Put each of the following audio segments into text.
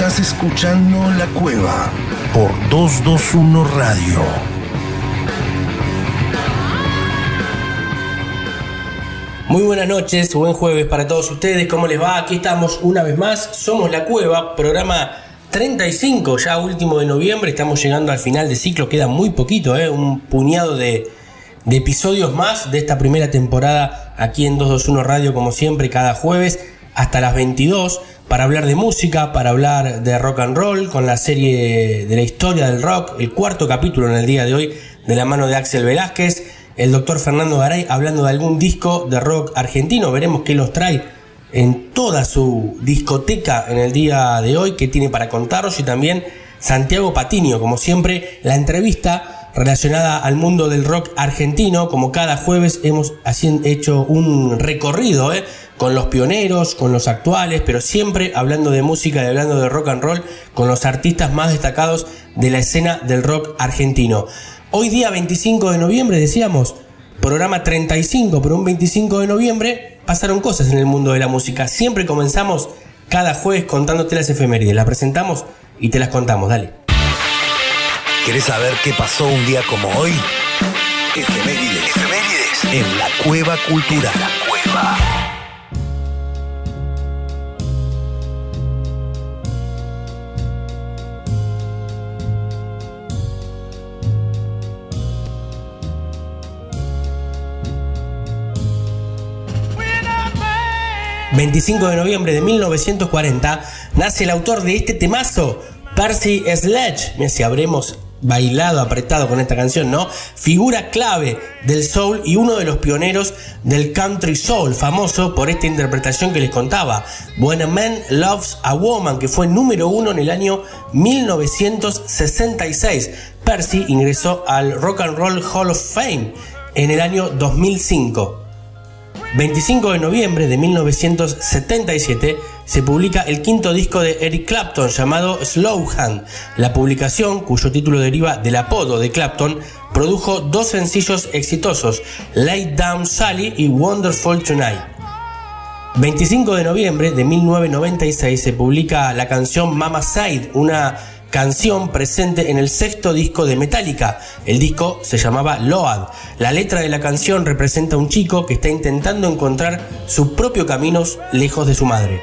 Estás escuchando La Cueva por 221 Radio. Muy buenas noches, buen jueves para todos ustedes. ¿Cómo les va? Aquí estamos una vez más. Somos La Cueva, programa 35, ya último de noviembre. Estamos llegando al final de ciclo, queda muy poquito, ¿eh? un puñado de, de episodios más de esta primera temporada aquí en 221 Radio, como siempre, cada jueves hasta las 22 para hablar de música, para hablar de rock and roll, con la serie de la historia del rock, el cuarto capítulo en el día de hoy, de la mano de Axel Velázquez, el doctor Fernando Garay hablando de algún disco de rock argentino, veremos qué los trae en toda su discoteca en el día de hoy, que tiene para contaros, y también Santiago Patinio, como siempre, la entrevista relacionada al mundo del rock argentino, como cada jueves hemos hecho un recorrido, ¿eh? con los pioneros, con los actuales, pero siempre hablando de música y hablando de rock and roll con los artistas más destacados de la escena del rock argentino. Hoy día 25 de noviembre, decíamos, programa 35, pero un 25 de noviembre pasaron cosas en el mundo de la música. Siempre comenzamos cada jueves contándote las efemérides. Las presentamos y te las contamos, dale. ¿Querés saber qué pasó un día como hoy? Efemérides. Efemérides. En la cueva cultural. La cueva. 25 de noviembre de 1940, nace el autor de este temazo, Percy Sledge. Mira si habremos bailado, apretado con esta canción, ¿no? Figura clave del soul y uno de los pioneros del country soul, famoso por esta interpretación que les contaba. When a Man Loves a Woman, que fue número uno en el año 1966. Percy ingresó al Rock and Roll Hall of Fame en el año 2005. 25 de noviembre de 1977 se publica el quinto disco de Eric Clapton llamado Slow Hand. La publicación, cuyo título deriva del apodo de Clapton, produjo dos sencillos exitosos, Lay Down Sally y Wonderful Tonight. 25 de noviembre de 1996 se publica la canción Mama Side, una canción presente en el sexto disco de Metallica. El disco se llamaba Load. La letra de la canción representa a un chico que está intentando encontrar su propio camino lejos de su madre.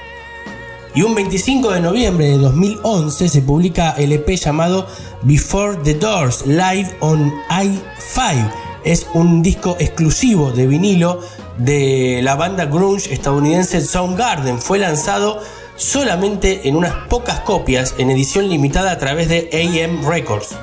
Y un 25 de noviembre de 2011 se publica el EP llamado Before the Doors Live on i5. Es un disco exclusivo de vinilo de la banda grunge estadounidense Soundgarden. Fue lanzado solamente en unas pocas copias en edición limitada a través de AM Records.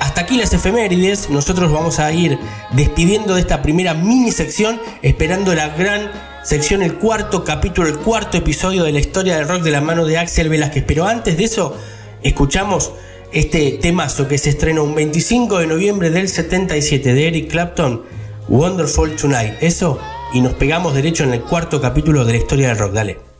Hasta aquí las efemérides, nosotros vamos a ir despidiendo de esta primera mini sección, esperando la gran sección, el cuarto capítulo, el cuarto episodio de la historia del rock de la mano de Axel Velázquez. Pero antes de eso, escuchamos este temazo que se estrenó un 25 de noviembre del 77 de Eric Clapton, Wonderful Tonight. Eso, y nos pegamos derecho en el cuarto capítulo de la historia del rock. Dale.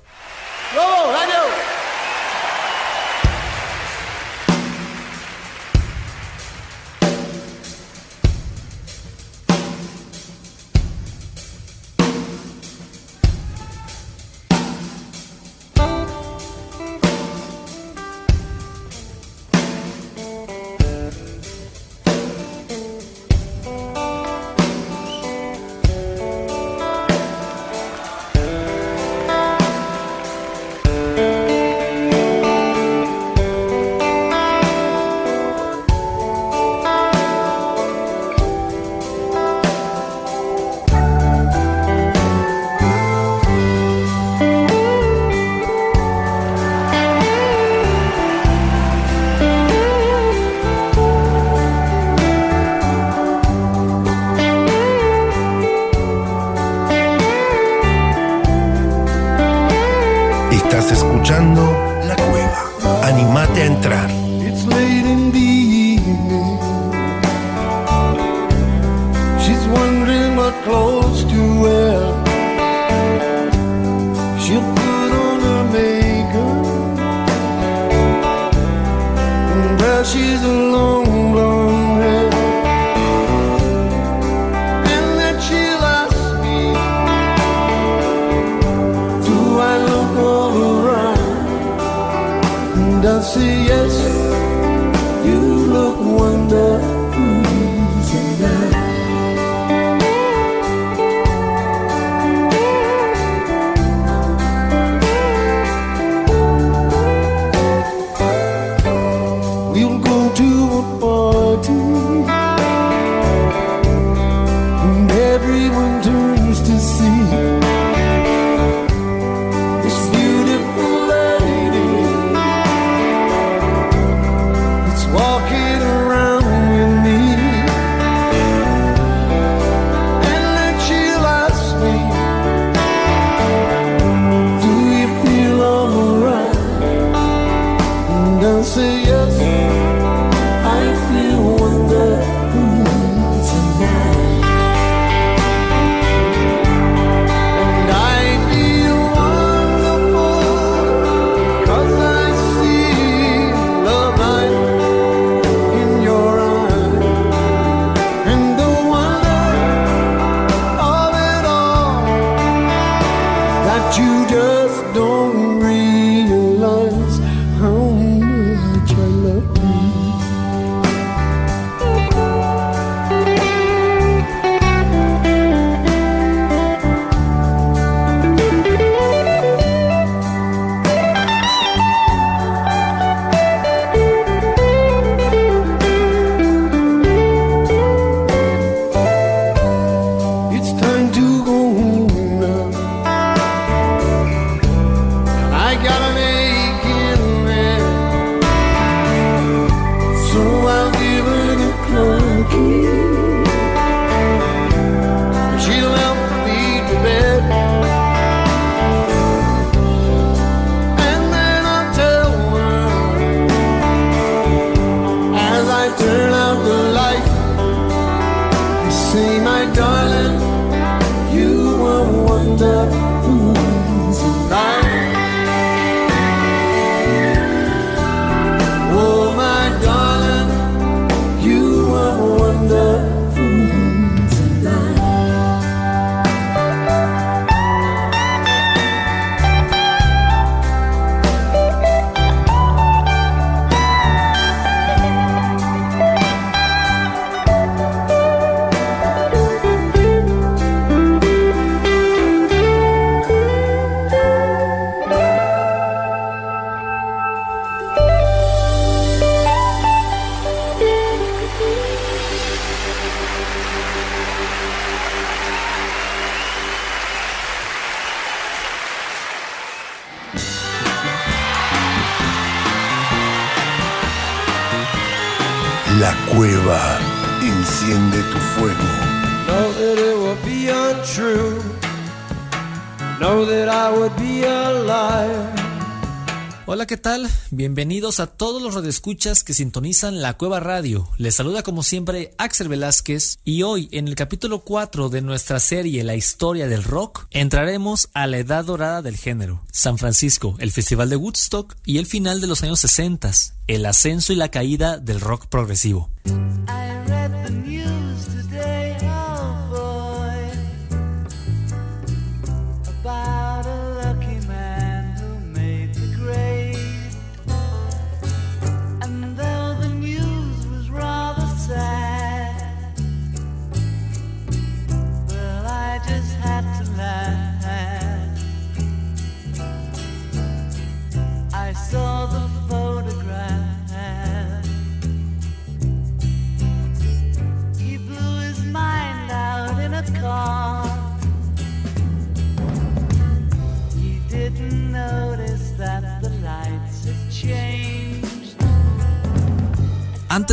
Bienvenidos a todos los radioescuchas que sintonizan la Cueva Radio. Les saluda como siempre Axel Velázquez y hoy en el capítulo 4 de nuestra serie La historia del rock entraremos a la edad dorada del género, San Francisco, el Festival de Woodstock y el final de los años 60, el ascenso y la caída del rock progresivo.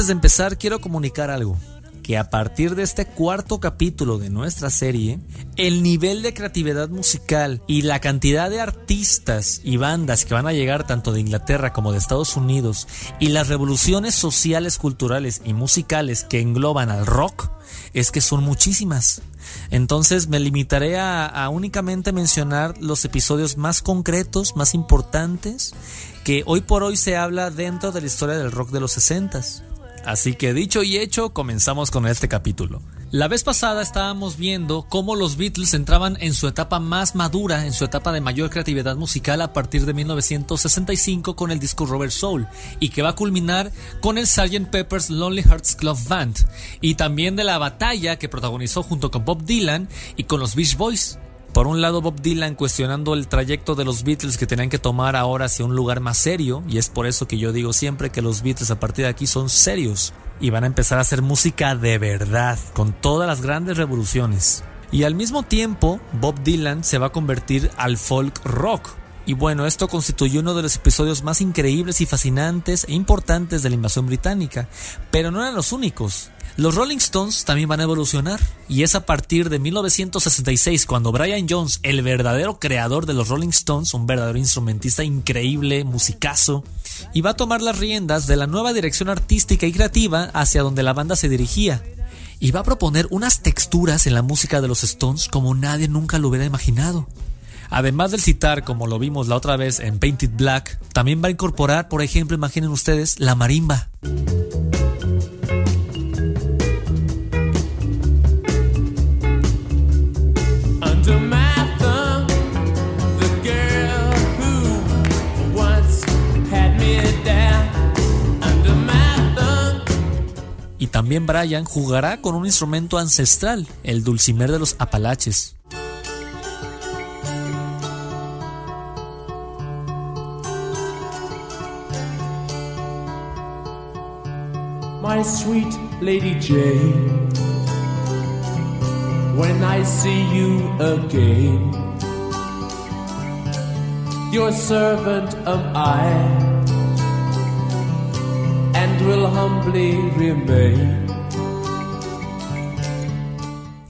De empezar, quiero comunicar algo. Que a partir de este cuarto capítulo de nuestra serie, el nivel de creatividad musical y la cantidad de artistas y bandas que van a llegar tanto de Inglaterra como de Estados Unidos y las revoluciones sociales, culturales y musicales que engloban al rock es que son muchísimas. Entonces me limitaré a, únicamente mencionar los episodios más concretos, más importantes, que hoy por hoy se habla dentro de la historia del rock de los 60 Así que dicho y hecho, comenzamos con este capítulo. La vez pasada estábamos viendo cómo los Beatles entraban en su etapa más madura, en su etapa de mayor creatividad musical a partir de 1965 con el disco Robert Soul y que va a culminar con el Sgt. Pepper's Lonely Hearts Club Band y también de la batalla que protagonizó junto con Bob Dylan y con los Beach Boys. Por un lado Bob Dylan cuestionando el trayecto de los Beatles que tenían que tomar ahora hacia un lugar más serio y es por eso que yo digo siempre que los Beatles a partir de aquí son serios y van a empezar a hacer música de verdad, con todas las grandes revoluciones. Y al mismo tiempo, Bob Dylan se va a convertir al folk rock. Y bueno, esto constituyó uno de los episodios más increíbles y fascinantes e importantes de la invasión británica, pero no eran los únicos. Los Rolling Stones también van a evolucionar, y es a partir de 1966 cuando Brian Jones, el verdadero creador de los Rolling Stones, un verdadero instrumentista increíble, musicazo, y va a tomar las riendas de la nueva dirección artística y creativa hacia donde la banda se dirigía. Y va a proponer unas texturas en la música de los Stones como nadie nunca lo hubiera imaginado. Además del citar, como lo vimos la otra vez en Painted Black, también va a incorporar, por ejemplo, imaginen ustedes, la marimba. También Brian jugará con un instrumento ancestral, el dulcimer de los Apalaches. My sweet Lady Jane, when I see you again, your servant am I. and will humbly remain.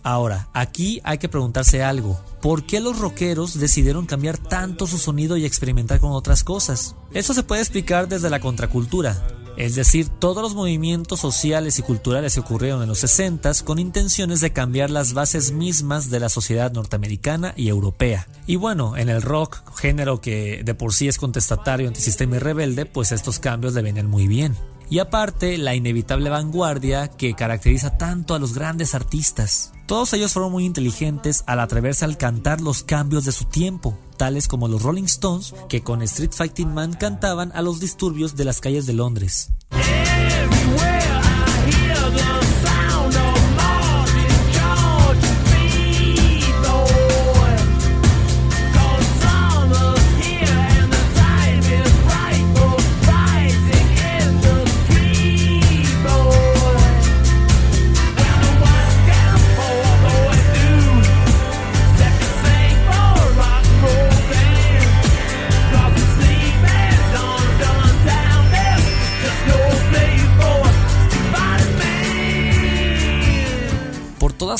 Ahora, aquí hay que preguntarse algo. ¿Por qué los rockeros decidieron cambiar tanto su sonido y experimentar con otras cosas? Eso se puede explicar desde la contracultura, es decir, todos los movimientos sociales y culturales que ocurrieron en los 60 con intenciones de cambiar las bases mismas de la sociedad norteamericana y europea. Y bueno, en el rock, género que de por sí es contestatario, antisistema y rebelde, pues estos cambios le venían muy bien y aparte la inevitable vanguardia que caracteriza tanto a los grandes artistas. Todos ellos fueron muy inteligentes al atreverse al cantar los cambios de su tiempo, tales como los Rolling Stones, que con Street Fighting Man cantaban a los disturbios de las calles de Londres.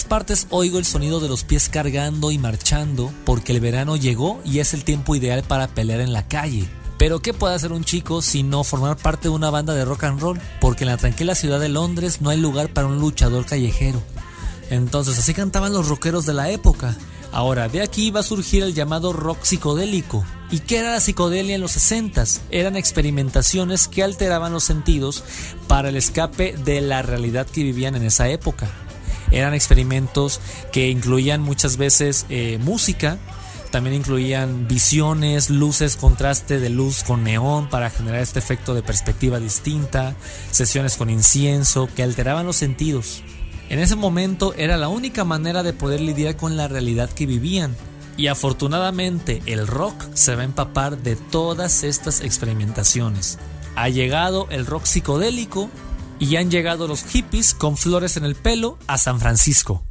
Partes oigo el sonido de los pies cargando y marchando porque el verano llegó y es el tiempo ideal para pelear en la calle. Pero ¿qué puede hacer un chico si no formar parte de una banda de rock and roll? Porque en la tranquila ciudad de Londres no hay lugar para un luchador callejero. Entonces así cantaban los rockeros de la época. Ahora, de aquí va a surgir el llamado rock psicodélico. ¿Y qué era la psicodelia en los 60 Eran experimentaciones que alteraban los sentidos para el escape de la realidad que vivían en esa época. Eran experimentos que incluían muchas veces eh, música, también incluían visiones, luces, contraste de luz con neón para generar este efecto de perspectiva distinta, sesiones con incienso que alteraban los sentidos. En ese momento era la única manera de poder lidiar con la realidad que vivían. Y afortunadamente el rock se va a empapar de todas estas experimentaciones. Ha llegado el rock psicodélico y han llegado los hippies con flores en el pelo a San Francisco.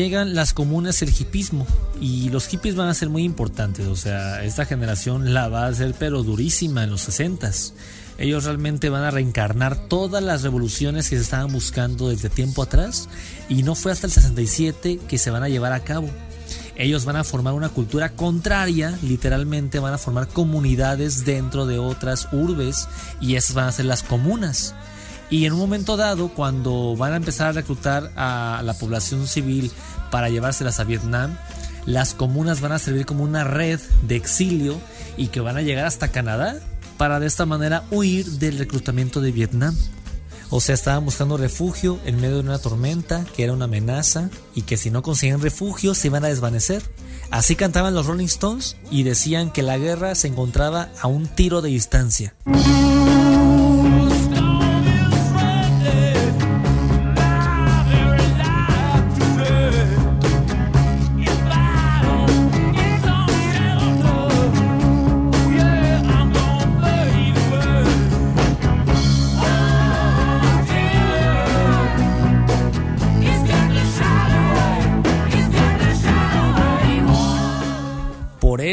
Llegan las comunas el hipismo y los hippies van a ser muy importantes, o sea, esta generación la va a hacer pero durísima en los 60 Ellos realmente van a reencarnar todas las revoluciones que se estaban buscando desde tiempo atrás y no fue hasta el 67 que se van a llevar a cabo. ellos van a formar una cultura contraria, literalmente van a formar comunidades dentro de otras urbes y esas van a ser las comunas. Y en un momento dado, cuando van a empezar a reclutar a la población civil para llevárselas a Vietnam, las comunas van a servir como una red de exilio y que van a llegar hasta Canadá para de esta manera huir del reclutamiento de Vietnam. O sea, estaban buscando refugio en medio de una tormenta que era una amenaza y que si no conseguían refugio se iban a desvanecer. Así cantaban los Rolling Stones y decían que la guerra se encontraba a un tiro de distancia.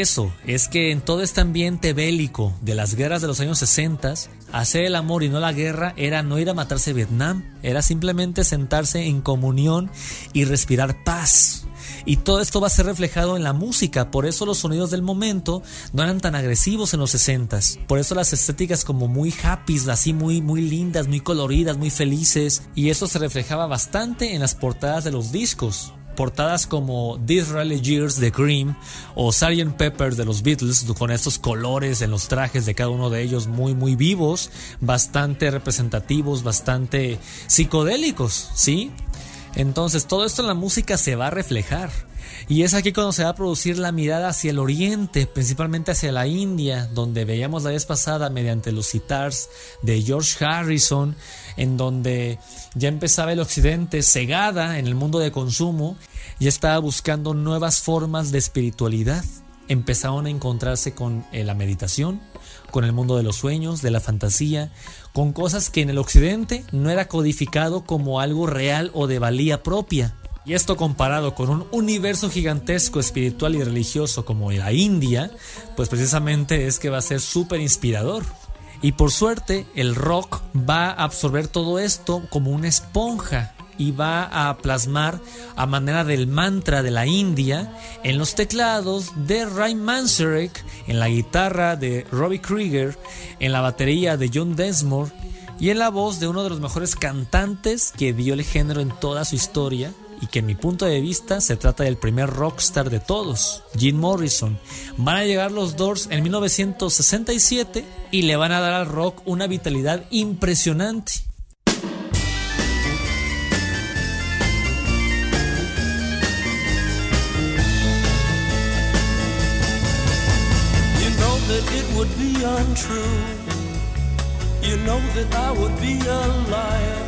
Eso es que en todo este ambiente bélico de las guerras de los años 60, hacer el amor y no la guerra era no ir a matarse a Vietnam, era simplemente sentarse en comunión y respirar paz. Y todo esto va a ser reflejado en la música, por eso los sonidos del momento no eran tan agresivos en los 60 Por eso las estéticas como muy happy, así muy muy lindas, muy coloridas, muy felices, y eso se reflejaba bastante en las portadas de los discos portadas como Disraeli Years de Cream o Sgt. Pepper de los Beatles con estos colores en los trajes de cada uno de ellos muy muy vivos, bastante representativos, bastante psicodélicos, ¿sí? Entonces todo esto en la música se va a reflejar. Y es aquí cuando se va a producir la mirada hacia el oriente, principalmente hacia la India, donde veíamos la vez pasada mediante los sitars de George Harrison, en donde ya empezaba el occidente cegada en el mundo de consumo y estaba buscando nuevas formas de espiritualidad. Empezaron a encontrarse con eh, la meditación, con el mundo de los sueños, de la fantasía, con cosas que en el occidente no era codificado como algo real o de valía propia. Y esto comparado con un universo gigantesco espiritual y religioso como la India, pues precisamente es que va a ser súper inspirador. Y por suerte el rock va a absorber todo esto como una esponja y va a plasmar a manera del mantra de la India en los teclados de Ray Manzarek, en la guitarra de Robbie Krieger, en la batería de John Densmore y en la voz de uno de los mejores cantantes que dio el género en toda su historia, y que en mi punto de vista se trata del primer rockstar de todos, Jim Morrison. Van a llegar los Doors en 1967 y le van a dar al rock una vitalidad impresionante. You know that it would be. You know that I would be a liar.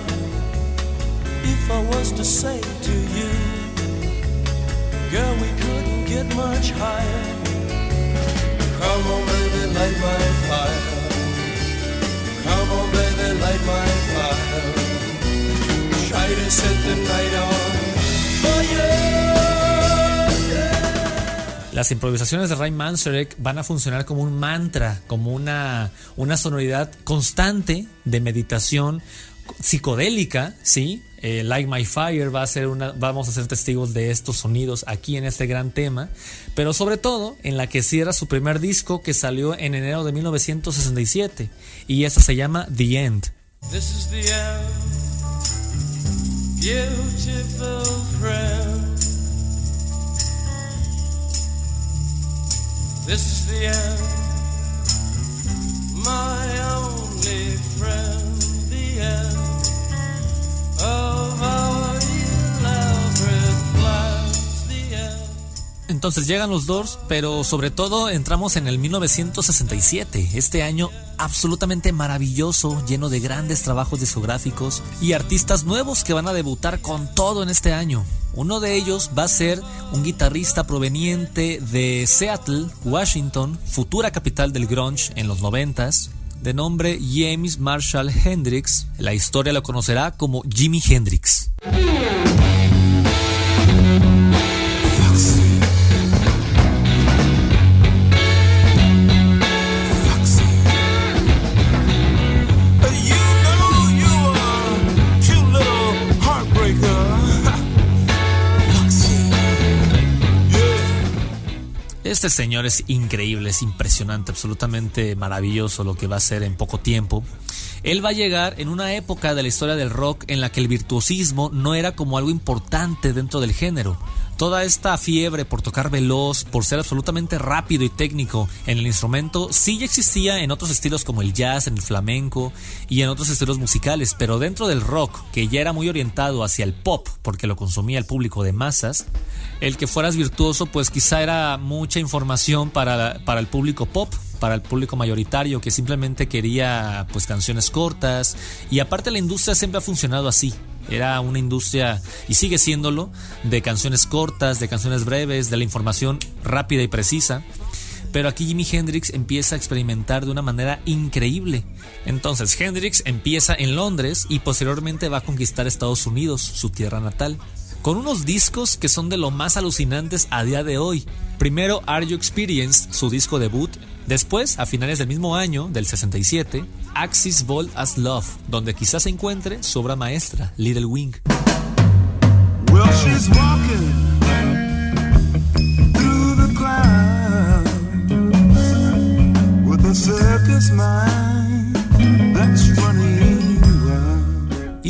To say to you. Las improvisaciones de Ray Manzarek van a funcionar como un mantra, como una, una sonoridad constante de meditación psicodélica, ¿sí? Eh, like My Fire va a ser una, vamos a ser testigos de estos sonidos aquí en este gran tema, pero sobre todo en la que cierra su primer disco que salió en enero de 1967 y esta se llama The End. This is the end, beautiful friend. This is the end, my only friend. Entonces llegan los Doors, pero sobre todo entramos en el 1967, este año absolutamente maravilloso, lleno de grandes trabajos discográficos y artistas nuevos que van a debutar con todo en este año. Uno de ellos va a ser un guitarrista proveniente de Seattle, Washington, futura capital del grunge en los 90 de nombre James Marshall Hendrix. La historia lo conocerá como Jimi Hendrix. Este señor es increíble, es impresionante, absolutamente maravilloso lo que va a hacer en poco tiempo. Él va a llegar en una época de la historia del rock en la que el virtuosismo no era como algo importante dentro del género. Toda esta fiebre por tocar veloz, por ser absolutamente rápido y técnico en el instrumento, sí ya existía en otros estilos como el jazz, en el flamenco y en otros estilos musicales, pero dentro del rock, que ya era muy orientado hacia el pop, porque lo consumía el público de masas, el que fueras virtuoso pues quizá era mucha información para, para el público pop, para el público mayoritario que simplemente quería pues canciones cortas y aparte la industria siempre ha funcionado así era una industria, y sigue siéndolo, de canciones cortas, de canciones breves, de la información rápida y precisa. Pero aquí Jimi Hendrix empieza a experimentar de una manera increíble. Entonces Hendrix empieza en Londres y posteriormente va a conquistar Estados Unidos, su tierra natal con unos discos que son de lo más alucinantes a día de hoy. Primero Are You Experienced, su disco debut, después, a finales del mismo año, del 67, Axis Ball as Love, donde quizás se encuentre su obra maestra, Little Wing.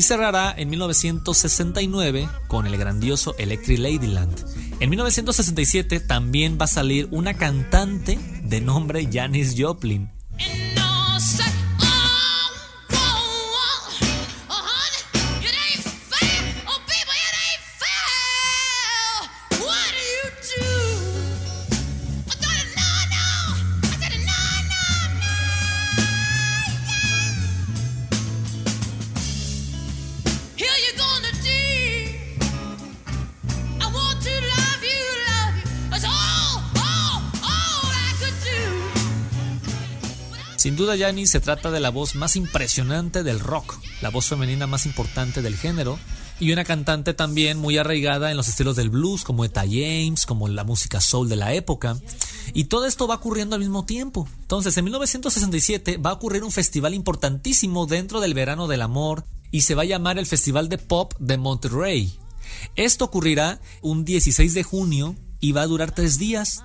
y cerrará en 1969 con el grandioso Electric Ladyland. En 1967 también va a salir una cantante de nombre Janis Joplin. Sin duda, Janis se trata de la voz más impresionante del rock, la voz femenina más importante del género, y una cantante también muy arraigada en los estilos del blues, como Etta James, como la música soul de la época. Y todo esto va ocurriendo al mismo tiempo. Entonces, en 1967 va a ocurrir un festival importantísimo dentro del verano del amor y se va a llamar el Festival de Pop de Monterrey. Esto ocurrirá un 16 de junio y va a durar tres días.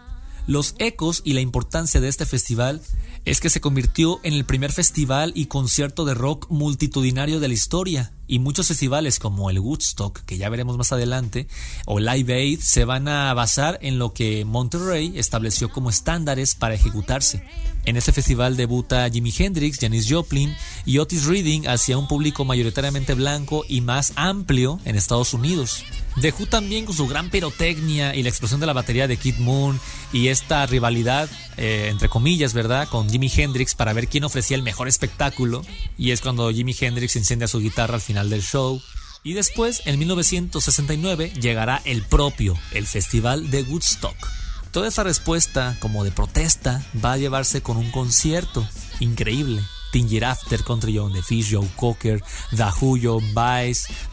Los ecos y la importancia de este festival es que se convirtió en el primer festival y concierto de rock multitudinario de la historia y muchos festivales como el Woodstock, que ya veremos más adelante, o Live Aid se van a basar en lo que Monterrey estableció como estándares para ejecutarse. En este festival debuta Jimi Hendrix, Janis Joplin y Otis Reading hacia un público mayoritariamente blanco y más amplio en Estados Unidos. The Who también con su gran pirotecnia y la explosión de la batería de Kid Moon y esta rivalidad, eh, entre comillas, ¿verdad?, con Jimi Hendrix para ver quién ofrecía el mejor espectáculo. Y es cuando Jimi Hendrix enciende su guitarra al final del show. Y después, en 1969, llegará el propio, el Festival de Woodstock. Toda esa respuesta, como de protesta, va a llevarse con un concierto increíble. Tinger After, Country John The Fish, Joe Cocker, The Who, John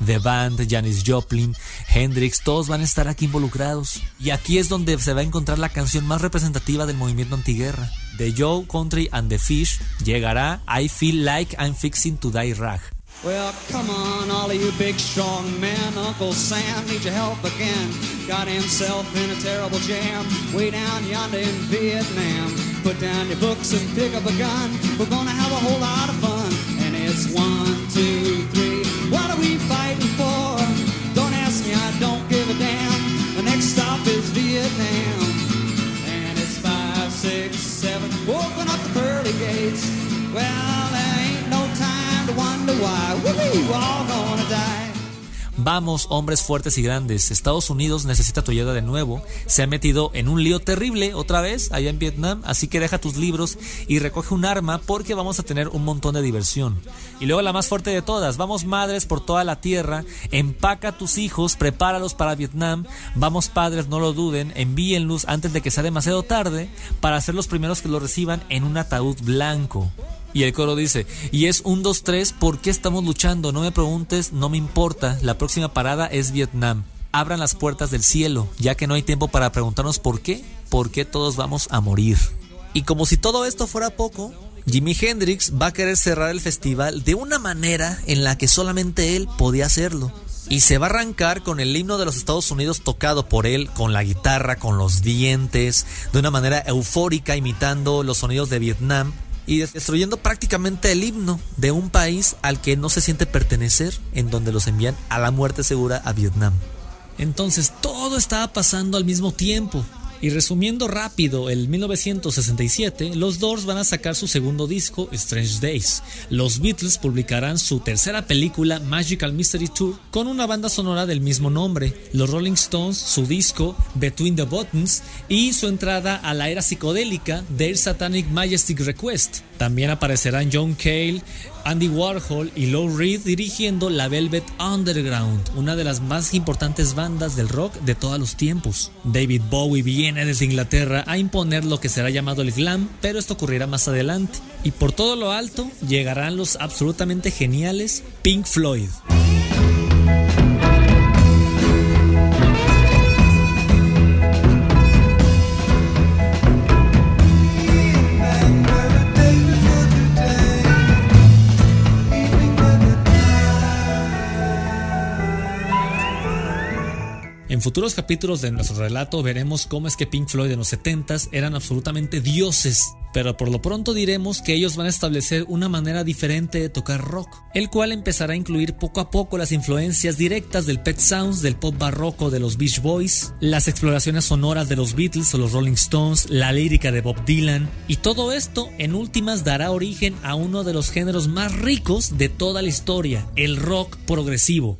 The Band, Janis Joplin, Hendrix, todos van a estar aquí involucrados. Y aquí es donde se va a encontrar la canción más representativa del movimiento antiguerra. De Joe Country and the Fish llegará I Feel Like I'm Fixing to Die Rag. Well, come on, all of you big strong men. Uncle Sam needs your help again. Got himself in a terrible jam way down yonder in Vietnam. Put down your books and pick up a gun. We're gonna have a whole lot of fun. And it's one, two, three. What are we fighting for? Don't ask me, I don't give a damn. The next stop is Vietnam. And it's five, six, seven. Open up the pearly gates. Well, Vamos, hombres fuertes y grandes. Estados Unidos necesita tu ayuda de nuevo. Se ha metido en un lío terrible otra vez allá en Vietnam. Así que deja tus libros y recoge un arma porque vamos a tener un montón de diversión. Y luego la más fuerte de todas. Vamos, madres, por toda la tierra. Empaca a tus hijos, prepáralos para Vietnam. Vamos, padres, no lo duden. Envíenlos antes de que sea demasiado tarde para ser los primeros que lo reciban en un ataúd blanco. Y el coro dice, y es un, dos, tres, ¿por qué estamos luchando? No me preguntes, no me importa, la próxima parada es Vietnam. Abran las puertas del cielo, ya que no hay tiempo para preguntarnos por qué, por qué todos vamos a morir. Y como si todo esto fuera poco, Jimi Hendrix va a querer cerrar el festival de una manera en la que solamente él podía hacerlo. y se va a arrancar con el himno de los Estados Unidos tocado por él con la guitarra, con los dientes, de una manera eufórica imitando los sonidos de Vietnam y destruyendo prácticamente el himno de un país al que no se siente pertenecer, en donde los envían a la muerte segura a Vietnam. Entonces todo estaba pasando al mismo tiempo. Y resumiendo rápido, el 1967, los Doors van a sacar su segundo disco, Strange Days. Los Beatles publicarán su tercera película, Magical Mystery Tour, con una banda sonora del mismo nombre. Los Rolling Stones, su disco, Between the Buttons, y su entrada a la era psicodélica, Their Satanic Majestic Request. También aparecerán John Cale, Andy Warhol y Lou Reed dirigiendo la Velvet Underground, una de las más importantes bandas del rock de todos los tiempos. David Bowie viene desde Inglaterra a imponer lo que será llamado el glam, pero esto ocurrirá más adelante. Y por todo lo alto llegarán los absolutamente geniales Pink Floyd. En futuros capítulos de nuestro relato veremos cómo es que Pink Floyd en los 70s eran absolutamente dioses, pero por lo pronto diremos que ellos van a establecer una manera diferente de tocar rock, el cual empezará a incluir poco a poco las influencias directas del Pet Sounds, del pop barroco de los Beach Boys, las exploraciones sonoras de los Beatles o los Rolling Stones, la lírica de Bob Dylan, y todo esto en últimas dará origen a uno de los géneros más ricos de toda la historia, el rock progresivo.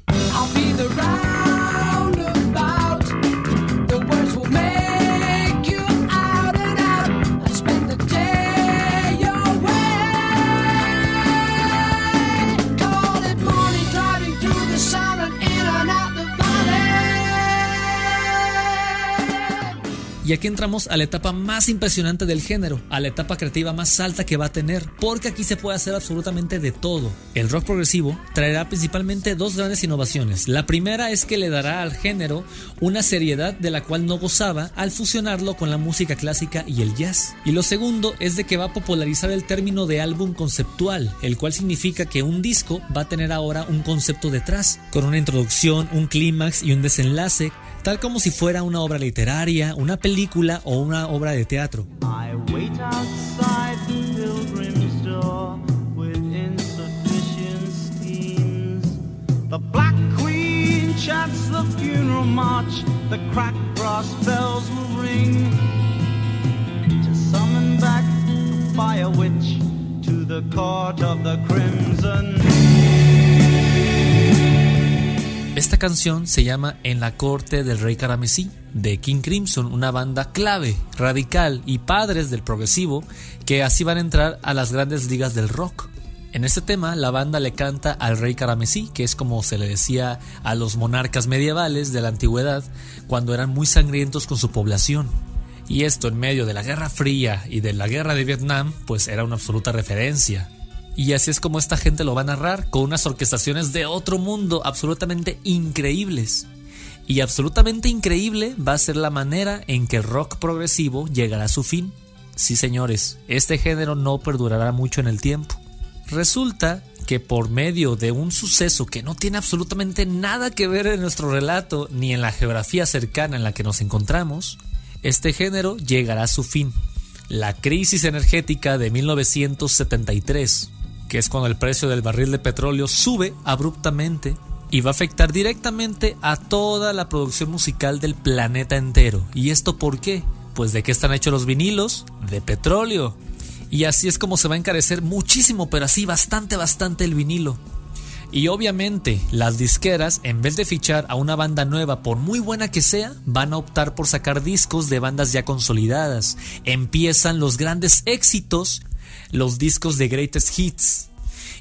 Y aquí entramos a la etapa más impresionante del género, a la etapa creativa más alta que va a tener, porque aquí se puede hacer absolutamente de todo. El rock progresivo traerá principalmente dos grandes innovaciones. La primera es que le dará al género una seriedad de la cual no gozaba al fusionarlo con la música clásica y el jazz. Y lo segundo es de que va a popularizar el término de álbum conceptual, el cual significa que un disco va a tener ahora un concepto detrás, con una introducción, un clímax y un desenlace tal como si fuera una obra literaria, una película o una obra de teatro. The fire witch to the court of the crimson. Esta canción se llama En la corte del rey Caramesí de King Crimson, una banda clave, radical y padres del progresivo que así van a entrar a las grandes ligas del rock. En este tema la banda le canta al rey Caramesí, que es como se le decía a los monarcas medievales de la antigüedad cuando eran muy sangrientos con su población. Y esto en medio de la Guerra Fría y de la Guerra de Vietnam, pues era una absoluta referencia. Y así es como esta gente lo va a narrar, con unas orquestaciones de otro mundo absolutamente increíbles. Y absolutamente increíble va a ser la manera en que el rock progresivo llegará a su fin. Sí, señores, este género no perdurará mucho en el tiempo. Resulta que por medio de un suceso que no tiene absolutamente nada que ver en nuestro relato ni en la geografía cercana en la que nos encontramos, este género llegará a su fin. La crisis energética de 1973 que es cuando el precio del barril de petróleo sube abruptamente y va a afectar directamente a toda la producción musical del planeta entero. ¿Y esto por qué? Pues de qué están hechos los vinilos? De petróleo. Y así es como se va a encarecer muchísimo, pero así bastante, bastante el vinilo. Y obviamente las disqueras, en vez de fichar a una banda nueva, por muy buena que sea, van a optar por sacar discos de bandas ya consolidadas. Empiezan los grandes éxitos los discos de Greatest Hits.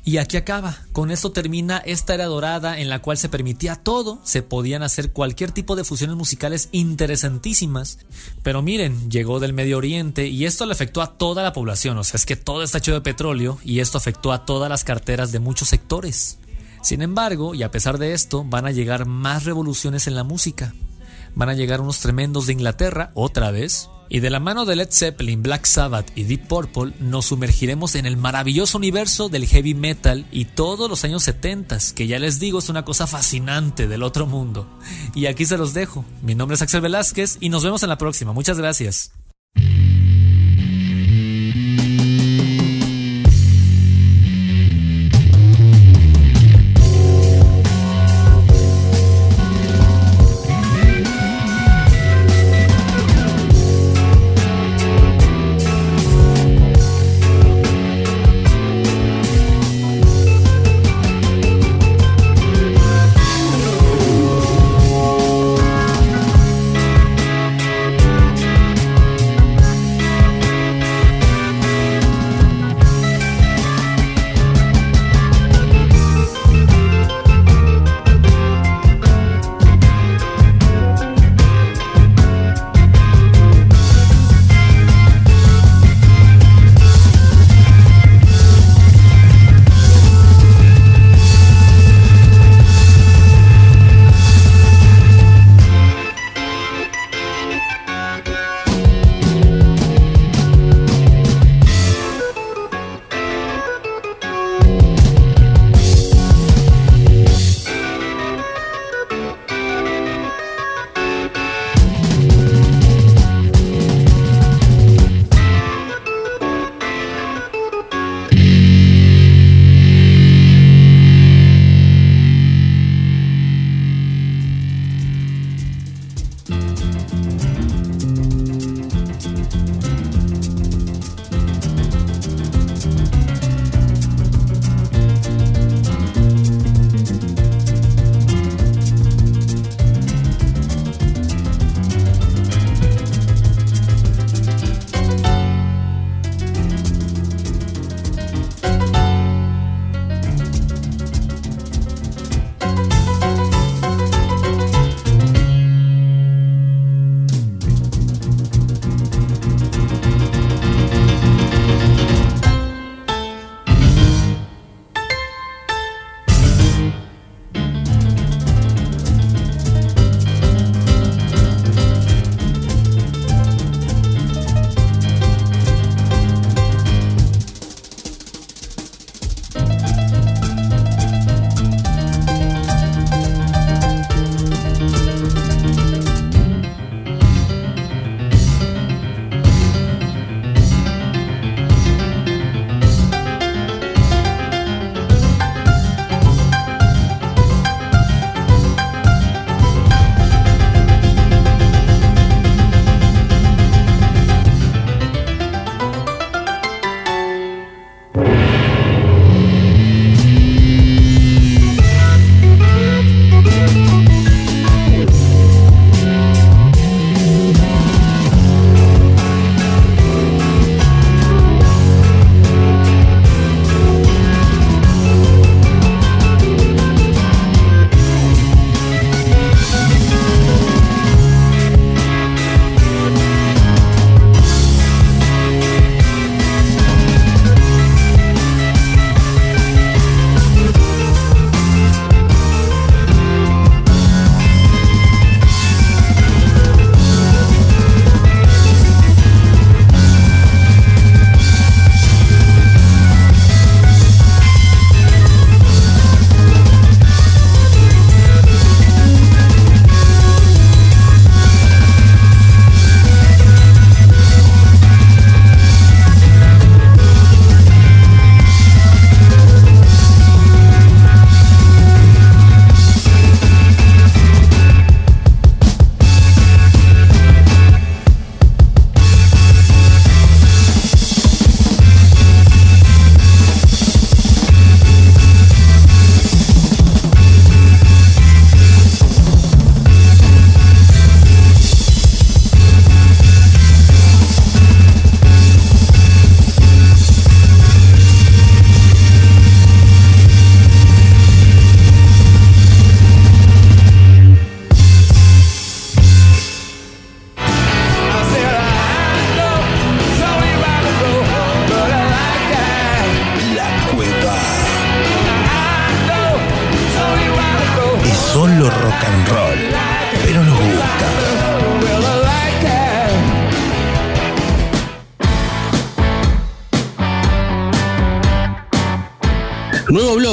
Y aquí acaba, con esto termina esta era dorada en la cual se permitía todo, se podían hacer cualquier tipo de fusiones musicales interesantísimas, pero miren, llegó del Medio Oriente y esto le afectó a toda la población, o sea, es que todo está hecho de petróleo y esto afectó a todas las carteras de muchos sectores. Sin embargo, y a pesar de esto, van a llegar más revoluciones en la música. Van a llegar unos tremendos de Inglaterra, otra vez, Y de la mano de Led Zeppelin, Black Sabbath y Deep Purple nos sumergiremos en el maravilloso universo del heavy metal y todos los años 70, que ya les digo es una cosa fascinante del otro mundo. Y aquí se los dejo. Mi nombre es Axel Velázquez y nos vemos en la próxima. Muchas gracias.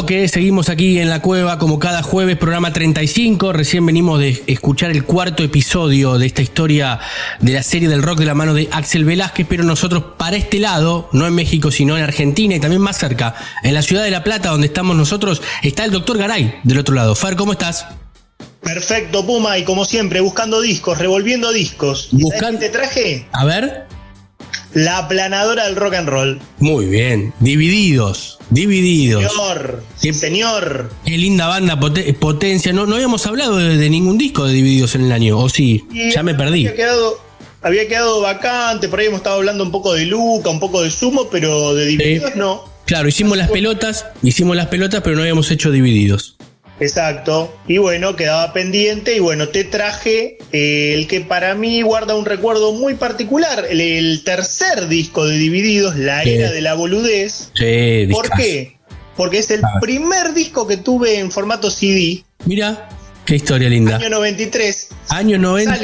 Seguimos aquí en la cueva como cada jueves, programa 35. Recién venimos de escuchar el cuarto episodio de esta historia de la serie del rock de la mano de Axel Velázquez, pero nosotros para este lado, no en México, sino en Argentina y también más cerca, en la ciudad de La Plata, donde estamos nosotros, está el doctor Garay del otro lado. Far, ¿cómo estás? Perfecto, Puma, y como siempre, buscando discos, revolviendo discos. Te traje? A ver. La aplanadora del rock and roll. Muy bien. Divididos. Divididos. Señor. Qué, señor. Qué linda banda, potencia. No, no habíamos hablado de, ningún disco de Divididos en el año, ¿o sí? ya me perdí. Había quedado, había quedado vacante, por ahí hemos estado hablando un poco de Luca, un poco de Sumo, pero de Divididos no. Claro, hicimos las pelotas, hicimos las pelotas, pero no habíamos hecho Divididos. Exacto. Y bueno, quedaba pendiente y bueno, te traje eh, el que para mí guarda un recuerdo muy particular, el, tercer disco de Divididos, La Era de la Boludez. Sí, ¿Por qué? Porque es el ah. primer disco que tuve en formato CD. Mira, qué historia linda. Año 93. Año 90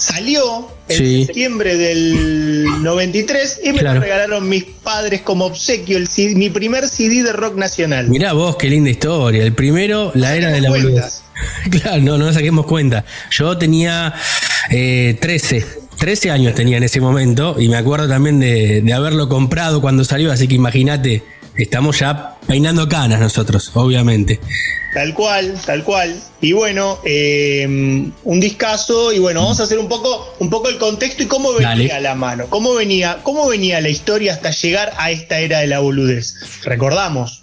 salió en septiembre del 93 y me lo regalaron mis padres como obsequio, el mi primer CD de rock nacional. Mirá vos, qué linda historia. El primero, la era de la boludez. Claro, no, no saquemos cuenta. Yo tenía 13. Eh, 13 años tenía en ese momento y me acuerdo también de, de haberlo comprado cuando salió, así que imagínate, estamos ya peinando canas nosotros, obviamente. Tal cual, tal cual. Y bueno, eh, un discazo. Y bueno, vamos a hacer un poco, un poco el contexto y cómo venía la mano. Cómo venía, cómo venía la historia hasta llegar a esta era de la boludez. Recordamos,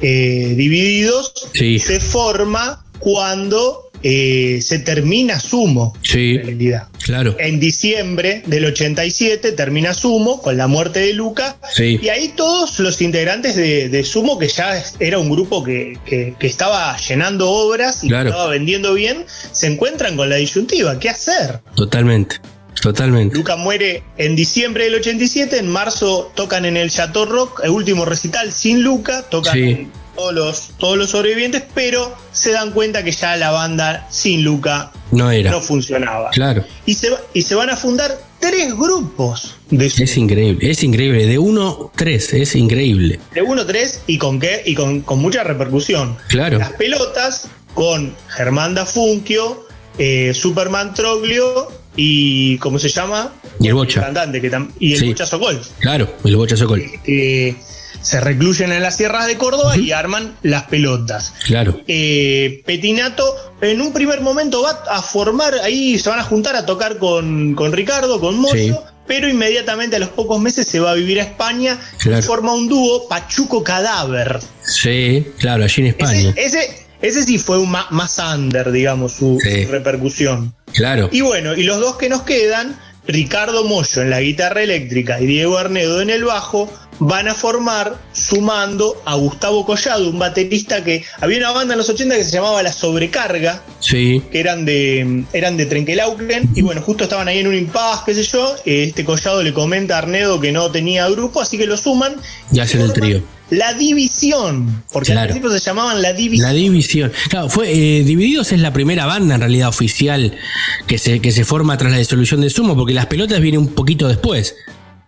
eh, Divididos se forma cuando eh, se termina Sumo. Sí. En realidad. Claro. En diciembre del 87 termina Sumo con la muerte de Luca. Sí. Y ahí todos los integrantes de, Sumo, que ya era un grupo que, estaba llenando obras y que estaba vendiendo bien, se encuentran con la disyuntiva. ¿Qué hacer? Totalmente. Totalmente. Luca muere en diciembre del 87, en marzo tocan en el Chateau Rock, el último recital sin Luca, tocan todos los, todos los sobrevivientes, pero se dan cuenta que ya la banda sin Luca no, era. no funcionaba. Claro. Y se, y se van a fundar tres grupos de Es increíble, es increíble. De uno, tres, es increíble. De uno, tres y con qué, y con, mucha repercusión. Claro. Las pelotas con Germán Dafunquio, eh, Superman Troglio y ¿cómo se llama? Y el Bocha. cantante que y el Bocha Sokol. Claro, el Bocha Sokol. Eh, se recluyen en las sierras de Córdoba y arman las pelotas. Claro. Eh, Petinato en un primer momento va a formar, ahí se van a juntar a tocar con, Ricardo, con Mozo. Pero inmediatamente a los pocos meses se va a vivir a España y forma un dúo Pachuco Cadáver. Sí, claro, allí en España. Ese, ese, sí fue un más, under, digamos, su, su repercusión. Claro. Y bueno, y los dos que nos quedan, Ricardo Mollo en la guitarra eléctrica y Diego Arnedo en el bajo, van a formar sumando a Gustavo Collado, un baterista que había una banda en los 80 que se llamaba La Sobrecarga, sí. que eran de eran de Trenquelauquen y bueno, justo estaban ahí en un impas, qué sé yo, este Collado le comenta a Arnedo que no tenía grupo, así que lo suman y hacen el trío. La división, porque al principio se llamaban la división. La división. Claro, fue eh, Divididos es la primera banda en realidad oficial que se, que se forma tras la disolución de Sumo, porque las pelotas vienen un poquito después.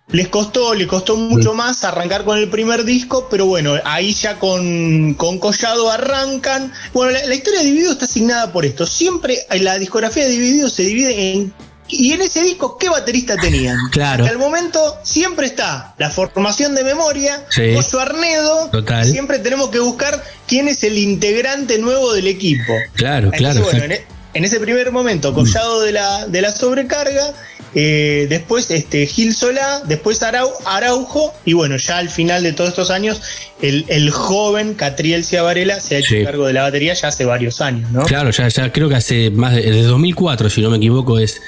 Les costó, les costó mucho más arrancar con el primer disco, pero bueno, ahí ya con, con Collado arrancan. Bueno, la, historia de Dividido está asignada por esto. Siempre la discografía de Dividido se divide en y en ese disco, ¿qué baterista tenían? Claro. Hasta el momento siempre está la formación de memoria, sí. su Arnedo. Total. Siempre tenemos que buscar quién es el integrante nuevo del equipo. Claro, claro. Bueno, e, en, ese primer momento, Collado de la, de la sobrecarga eh, después este, Gil Solá, después Araujo, y bueno, ya al final de todos estos años, el, joven Catriel Ciavarela se ha hecho cargo de la batería ya hace varios años, ¿no? Claro, ya, ya creo que hace más de, desde 2004, si no me equivoco, es,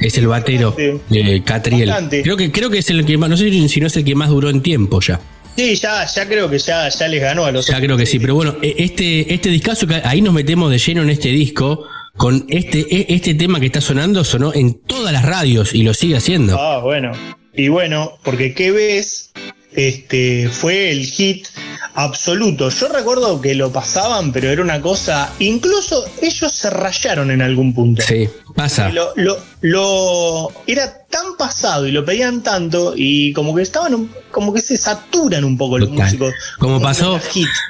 es el batero de Catriel. Creo que, creo que es el que más, no sé si no es el que más duró en tiempo ya. Sí, ya, ya creo que ya, ya les ganó a los Ya creo que sí, pero bueno, e, este, este discazo, ahí nos metemos de lleno en este disco, con este, e, este tema que está sonando, sonó en todas las radios y lo sigue haciendo. Ah, bueno. Y bueno, porque ¿qué ves? Este, fue el hit absoluto. Yo recuerdo que lo pasaban, pero era una cosa. Incluso ellos se rayaron en algún punto. Sí, pasa. Lo, lo, lo- era tan pasado y lo pedían tanto y como que estaban un- como que se saturan un poco los Total. músicos. Como pasó,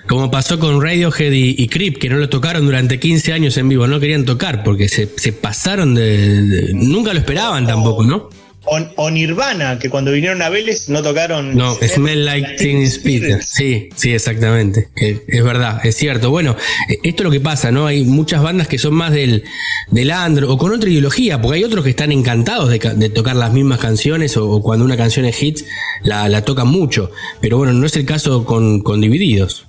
como con Radiohead y, y Creep, que no lo tocaron durante 15 años en vivo, no querían tocar porque se, se pasaron de, de- Nunca lo esperaban tampoco, ¿no? O, o Nirvana, que cuando vinieron a Vélez no tocaron. No, Smell Like Teen Spirit. Sí, sí, exactamente. Eh, Es verdad, es cierto. Bueno, eh, esto es lo que pasa, ¿no? Hay muchas bandas que son más del, del andro o con otra ideología, porque hay otros que están encantados de, de tocar las mismas canciones o, o cuando una canción es hit la, la tocan mucho. Pero bueno, no es el caso con, con Divididos.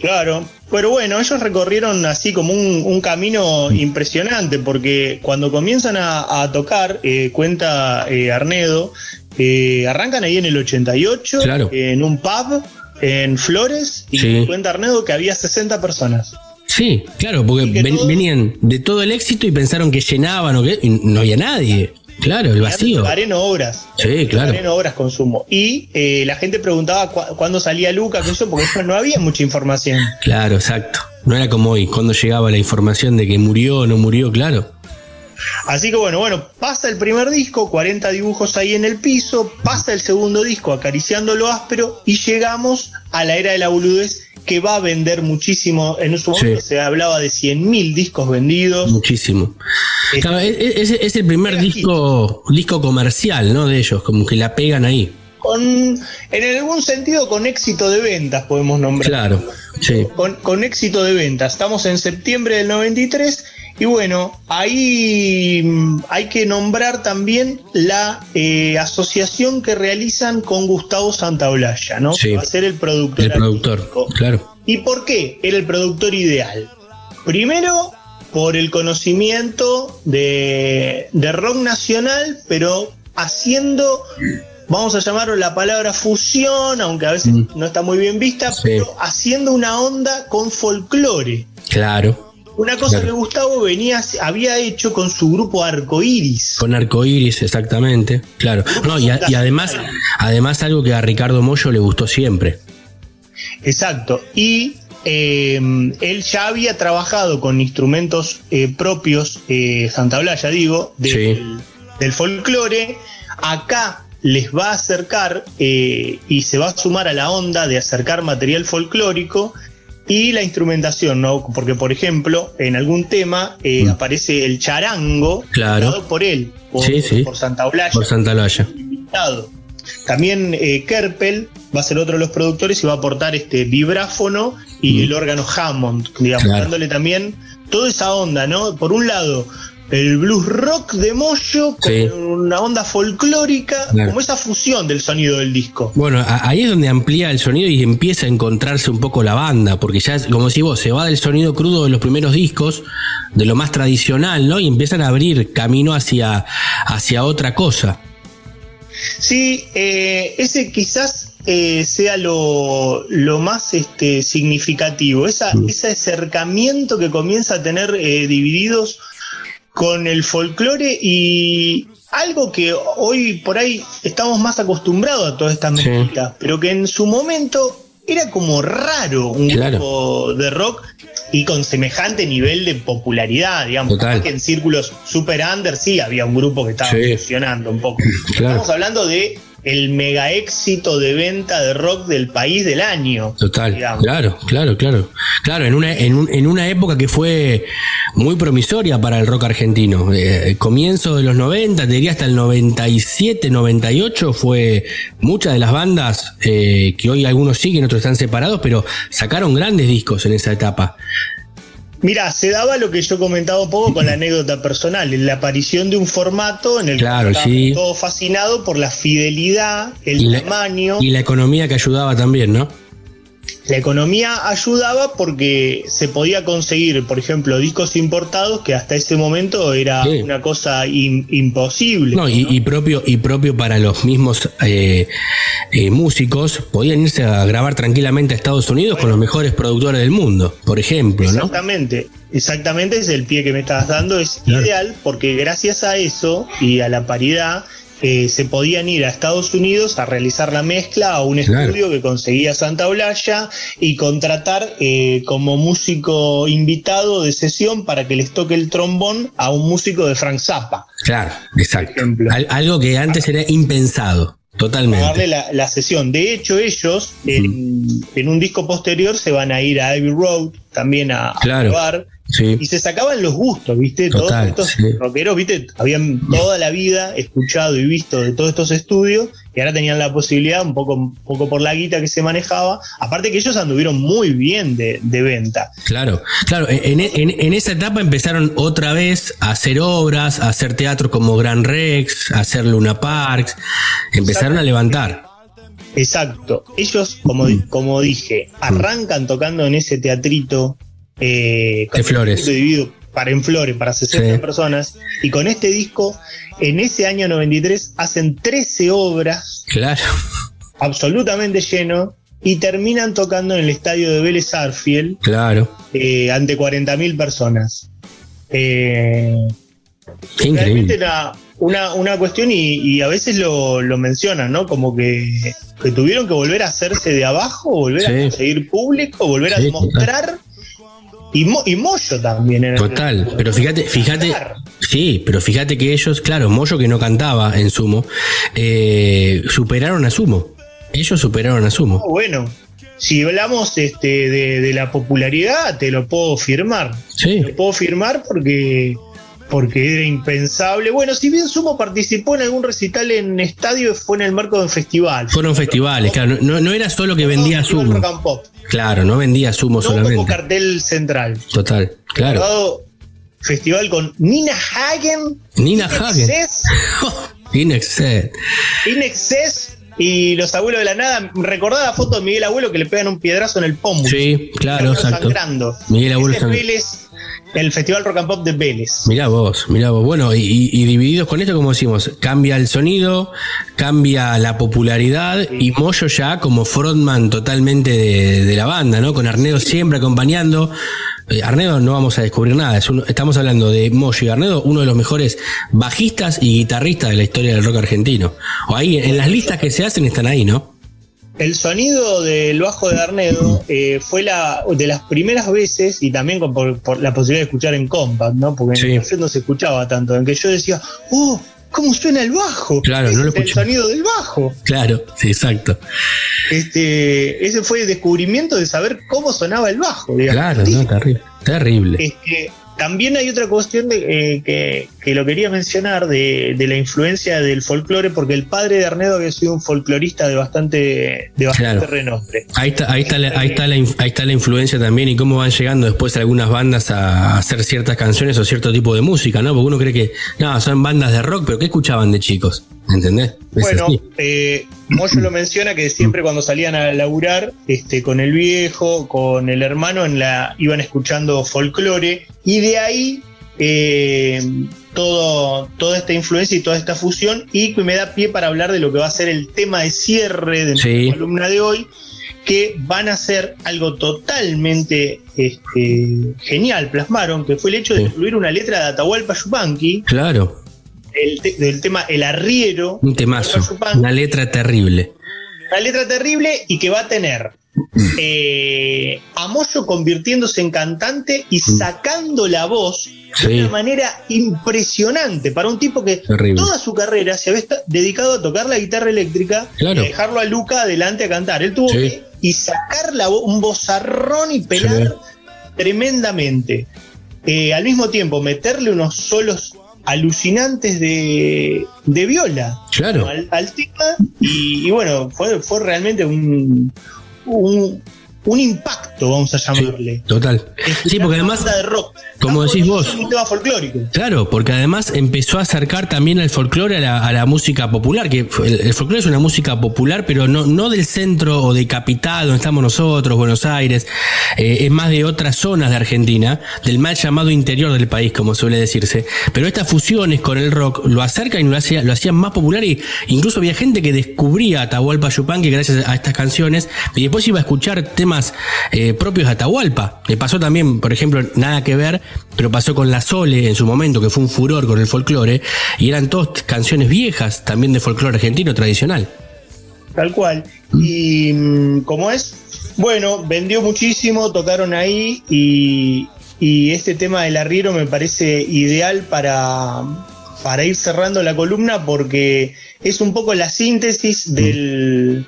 Claro, pero bueno, ellos recorrieron así como un, un camino impresionante, porque cuando comienzan a, a tocar, eh, cuenta eh, Arnedo, eh, arrancan ahí en el 88, Claro. en un pub en Flores, y Sí. cuenta Arnedo que había 60 personas. Sí, claro, porque ven- todos- venían de todo el éxito y pensaron que llenaban o que y no había nadie. Claro, el vacío. Areno Obras. Sí, claro. Areno Obras consumo. Y eh, la gente preguntaba cu- cuándo salía Luca, que eso, porque eso no había mucha información. Claro, exacto. No era como hoy, cuando llegaba la información de que murió o no murió, claro. Así que bueno, bueno, pasa el primer disco, 40 dibujos ahí en el piso, pasa el segundo disco, acariciando lo áspero, y llegamos a la era de la boludez que va a vender muchísimo. En su momento Sí. se hablaba de 100.000 discos vendidos. Muchísimo. Claro, es, es- es el primer disco, disco comercial, ¿no? De ellos, como que la pegan ahí. Con, en algún sentido, con éxito de ventas, podemos nombrar. Claro, sí. con, con éxito de ventas. Estamos en septiembre del 93 y bueno, ahí mm, hay que nombrar también la eh, asociación que realizan con Gustavo Santaolalla, ¿no? Sí. Va a ser el productor. El productor, artístico. claro. ¿Y por qué era el productor ideal? Primero, por el conocimiento de, de rock nacional, pero haciendo, vamos a llamarlo la palabra fusión, aunque a veces no está muy bien vista, Mm. Sí. pero haciendo una onda con folclore. Claro. Una cosa Claro. que Gustavo venía, había hecho con su grupo Arcoiris. Con arcoíris, exactamente. Claro. No, y, a- y además, además algo que a Ricardo Mollo le gustó siempre. Exacto. Y eh, él ya había trabajado con instrumentos eh, propios, eh, Santa Blaya, digo, Sí. del folclore. Acá les va a acercar eh, y se va a sumar a la onda de acercar material folclórico y la instrumentación, ¿no? Porque, por ejemplo, en algún tema eh, Mm. aparece el charango, Claro. dado por él, por, Sí, sí. por Santa Blaya Por Santa invitado. También eh, Kerpel va a ser otro de los productores y va a aportar este vibráfono y Mm. el órgano Hammond, digamos, Claro. dándole también toda esa onda, ¿no? Por un lado, el blues rock de Moyo con Sí. una onda folclórica, Claro. como esa fusión del sonido del disco. Bueno, ahí es donde amplía el sonido y empieza a encontrarse un poco la banda, porque ya es como si vos se va del sonido crudo de los primeros discos, de lo más tradicional, ¿no? Y empiezan a abrir camino hacia, hacia otra cosa. Sí, eh, ese quizás eh, sea lo, lo más este, significativo, esa, ese acercamiento que comienza a tener eh, divididos con el folclore y algo que hoy por ahí estamos más acostumbrados a todas estas Sí. mezclitas, pero que en su momento era como raro un Claro. grupo de rock y con semejante nivel de popularidad, digamos, que en círculos super under sí había un grupo que estaba Sí. funcionando un poco. Claro. Estamos hablando de el mega éxito de venta de rock del país del año. Total, digamos. claro, claro, claro. Claro, en una, en, un- en una época que fue muy promisoria para el rock argentino. Eh, comienzo de los 90, te diría hasta el 97, 98, fue muchas de las bandas eh, que hoy algunos siguen, otros están separados, pero sacaron grandes discos en esa etapa. Mira, se daba lo que yo comentaba un poco con la anécdota personal, la aparición de un formato en el Claro, que sí. todos fascinados por la fidelidad, el Y la- tamaño. Y la economía que ayudaba también, ¿no? La economía ayudaba porque se podía conseguir, por ejemplo, discos importados que hasta ese momento era Sí. una cosa im- imposible. No, y, y propio, y propio para los mismos eh, eh, músicos, podían irse a grabar tranquilamente a Estados Unidos con los mejores productores del mundo, por ejemplo, ¿no? Exactamente, exactamente es el pie que me estás dando, es Claro. ideal porque gracias a eso y a la paridad eh, se podían ir a Estados Unidos a realizar la mezcla a un estudio que conseguía Santa Olalla y contratar eh, como músico invitado de sesión para que les toque el trombón a un músico de Frank Zappa. Claro, exacto. algo que antes era impensado. Totalmente. darle la, sesión. De hecho, ellos en, un disco posterior se van a ir a Abbey Road también a, Y se sacaban los gustos, ¿viste? todos estos rockeros, ¿viste? Habían toda la vida escuchado y visto de todos estos estudios y ahora tenían la posibilidad, un poco, poco por la guita que se manejaba, aparte que ellos anduvieron muy bien de, venta. Claro, claro, en, en, esa etapa empezaron otra vez a hacer obras, a hacer teatro como Gran Rex, a hacer Luna Parks, empezaron a levantar. Exacto, ellos, como, como dije, arrancan tocando en ese teatrito eh, de Flores. Dividido para en Flores, para 60 personas. Y con este disco, en ese año 93, hacen 13 obras. Claro. Absolutamente lleno. Y terminan tocando en el estadio de Vélez Arfield. Claro. Eh, ante 40.000 personas. Eh, Qué increíble. Era una, una cuestión y, a veces lo, lo, mencionan, ¿no? Como que, tuvieron que volver a hacerse de abajo, volver a conseguir público, volver a demostrar y, Moyo también era. Total, pero fíjate, fíjate, sí, pero fíjate que ellos, claro, Moyo que no cantaba en Sumo, eh, superaron a Sumo. Ellos superaron a Sumo. Oh, bueno, si hablamos este, de, la popularidad, te lo puedo firmar. Sí. Te puedo firmar porque porque era impensable. Bueno, si bien Sumo participó en algún recital en estadio, fue en el marco de un festival. Fueron festivales, claro. No, no, era solo que vendía Sumo. Claro, no vendía sumo solamente. Como cartel central. Total, claro. Festival con Nina Hagen. Nina Hagen. Inexcess. Inexcess y los abuelos de la nada. Recordá la foto de Miguel Abuelo que le pegan un piedrazo en el pómulo. Sí, claro, exacto. Sangrando. Miguel Abuelo el Festival Rock and Pop de Vélez. Mirá vos, mirá vos. Bueno, y, divididos con esto, como decimos, cambia el sonido, cambia la popularidad y Moyo ya como frontman totalmente de, la banda, ¿no? Con Arnedo siempre acompañando. Eh, Arnedo no vamos a descubrir nada, estamos hablando de Moyo y Arnedo, uno de los mejores bajistas y guitarristas de la historia del rock argentino. O ahí, en las listas que se hacen están ahí, ¿no? El sonido del bajo de Arnedo eh, fue la de las primeras veces, y también por, la posibilidad de escuchar en compact, ¿no? Porque en el no se escuchaba tanto, en que yo decía, ¡oh! ¿Cómo suena el bajo? Claro, no lo El sonido del bajo. Claro, sí, exacto. Este, ese fue el descubrimiento de saber cómo sonaba el bajo. Claro, no, terrible. Terrible. Este, también hay otra cuestión de, eh, que, lo quería mencionar de, la influencia del folclore, porque el padre de Arnedo había sido un folclorista de bastante, de bastante renombre. Ahí está, ahí, está la, ahí, está la, ahí está la influencia también y cómo van llegando después algunas bandas a hacer ciertas canciones o cierto tipo de música, ¿no? Porque uno cree que, no, son bandas de rock, pero ¿qué escuchaban de chicos? ¿Entendés? bueno, eh, Moyo lo menciona que siempre cuando salían a laburar este, con el viejo, con el hermano, en la, iban escuchando folclore y de ahí eh, todo, toda esta influencia y toda esta fusión y me da pie para hablar de lo que va a ser el tema de cierre de nuestra columna de hoy que van a ser algo totalmente este, genial, plasmaron, que fue el hecho de incluir una letra de Atahualpa Yupanqui. Claro del tema El Arriero. Un temazo. Una letra terrible. Una letra terrible y que va a tener eh, a Moyo convirtiéndose en cantante y sacando la voz de una manera impresionante para un tipo que toda su carrera se había dedicado a tocar la guitarra eléctrica y dejarlo a Luca adelante a cantar. Él tuvo que y sacar la un vozarrón y pelar tremendamente. Eh, al mismo tiempo, meterle unos solos alucinantes de, de viola claro. al, tema y, bueno, fue, fue realmente un, un, un impacto, vamos a llamarle. total. Sí, porque además, de rock. como decís vos, un tema folclórico. Claro, porque además empezó a acercar también al folclore a la, música popular, que el, folclore es una música popular, pero no, no del centro o de capital donde estamos nosotros, Buenos Aires, eh, es más de otras zonas de Argentina, del mal llamado interior del país, como suele decirse. Pero estas fusiones con el rock lo acercan y lo, hacía, lo hacían más popular y incluso había gente que descubría a Atahualpa Yupanqui gracias a estas canciones y después iba a escuchar temas eh, propios de Atahualpa. Le pasó también, por ejemplo, nada que ver, pero pasó con La Sole en su momento, que fue un furor con el folclore, y eran todas canciones viejas también de folclore argentino tradicional. Tal cual. Y mm, como es, bueno, vendió muchísimo, tocaron ahí y, y este tema del arriero me parece ideal para, para ir cerrando la columna porque es un poco la síntesis del,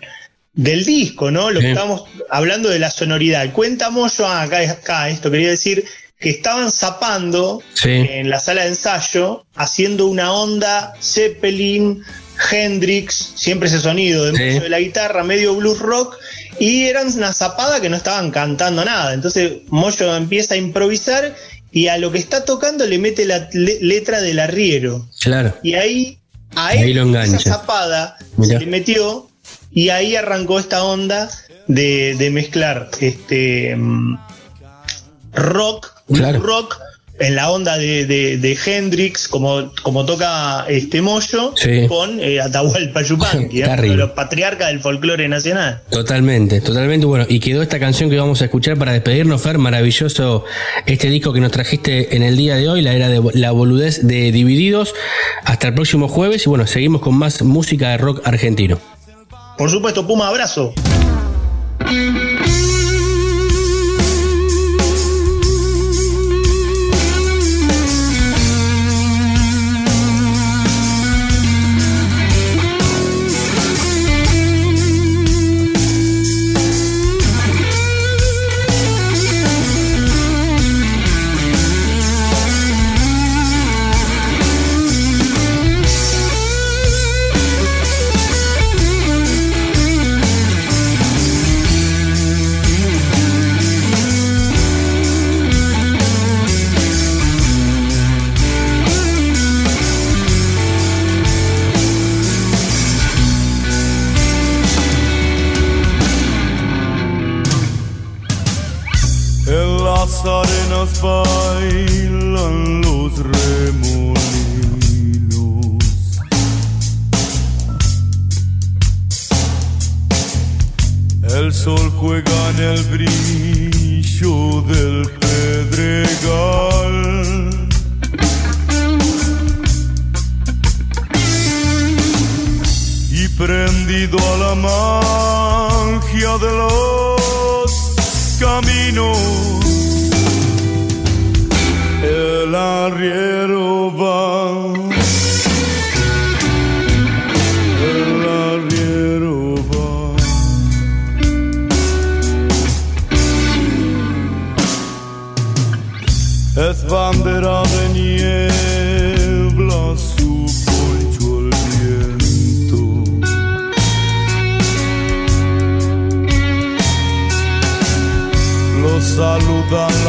del disco, ¿no? Lo que estamos hablando de la sonoridad. Cuenta Moyo, ah, acá, acá, esto quería decir, que estaban zapando en la sala de ensayo, haciendo una onda Zeppelin, Hendrix, siempre ese sonido de, de la guitarra, medio blues rock, y eran una zapada que no estaban cantando nada. Entonces Moyo empieza a improvisar y a lo que está tocando le mete la letra del arriero. Claro. Y ahí, a él, esa zapada se le metió y ahí arrancó esta onda de, mezclar este mm, rock, rock en la onda de, de, Hendrix, como, como toca este Moyo, con eh, Atahualpa Yupanqui, ¿eh? los patriarcas del folclore nacional. Totalmente, totalmente bueno. Y quedó esta canción que vamos a escuchar para despedirnos, Fer, maravilloso este disco que nos trajiste en el día de hoy, la era de la boludez de Divididos. Hasta el próximo jueves y bueno, seguimos con más música de rock argentino. Por supuesto, Puma, abrazo. las arenas bailan los remolinos. El sol juega en el brillo del pedregal. Y prendido a la magia de los caminos el arriero va. El arriero va. Es bandera de niebla su poncho el viento. Lo saludan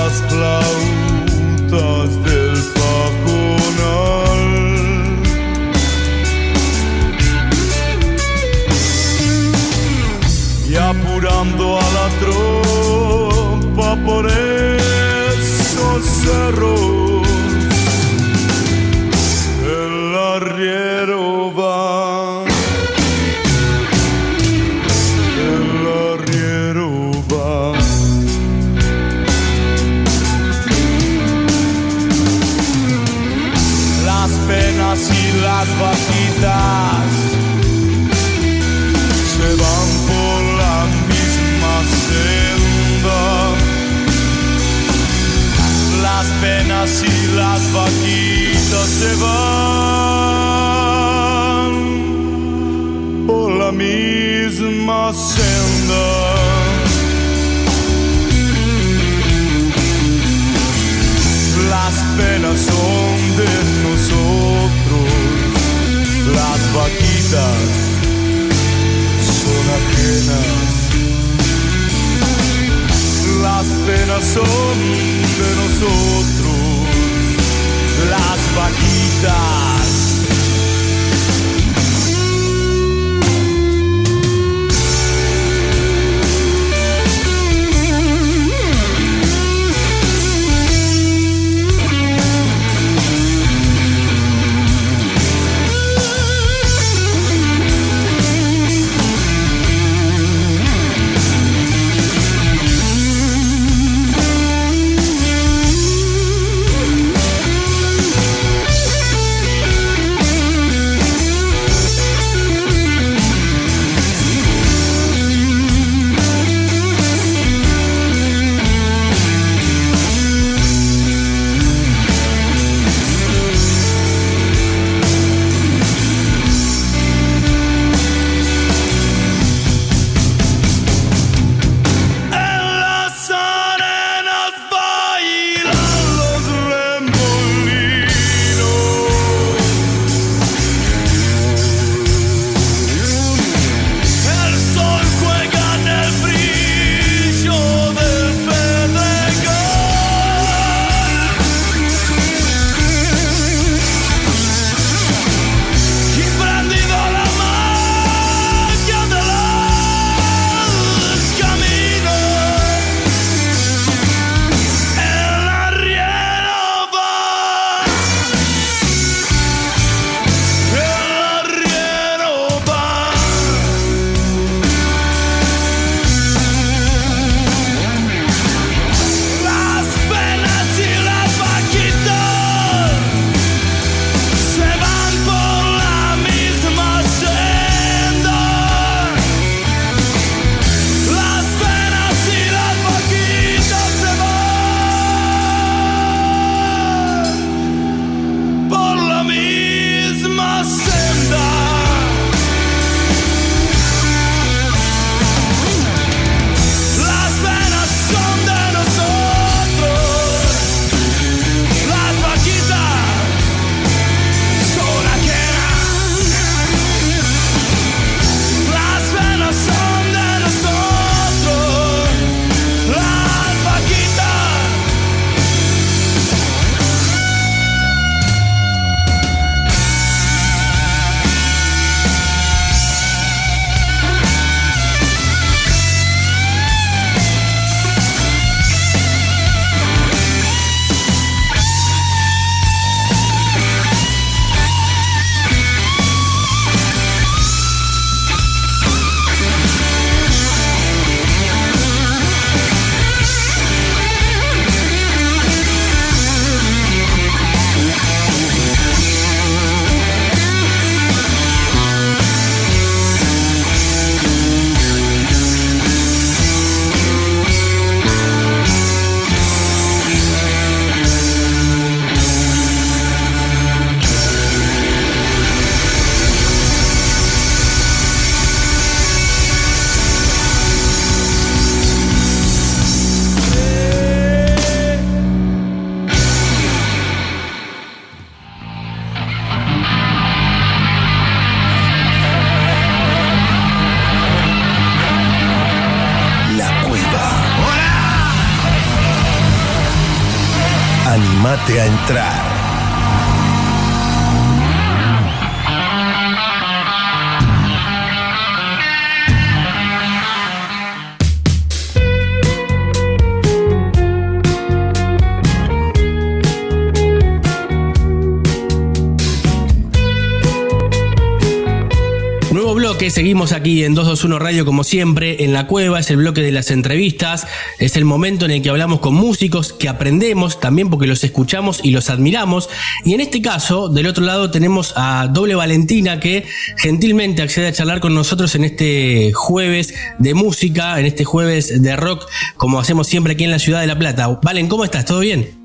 aquí en 221 Radio como siempre, en la cueva, es el bloque de las entrevistas, es el momento en el que hablamos con músicos, que aprendemos también porque los escuchamos y los admiramos. Y en este caso, del otro lado tenemos a Doble Valentina que gentilmente accede a charlar con nosotros en este jueves de música, en este jueves de rock, como hacemos siempre aquí en la ciudad de La Plata. Valen, ¿cómo estás? ¿Todo bien?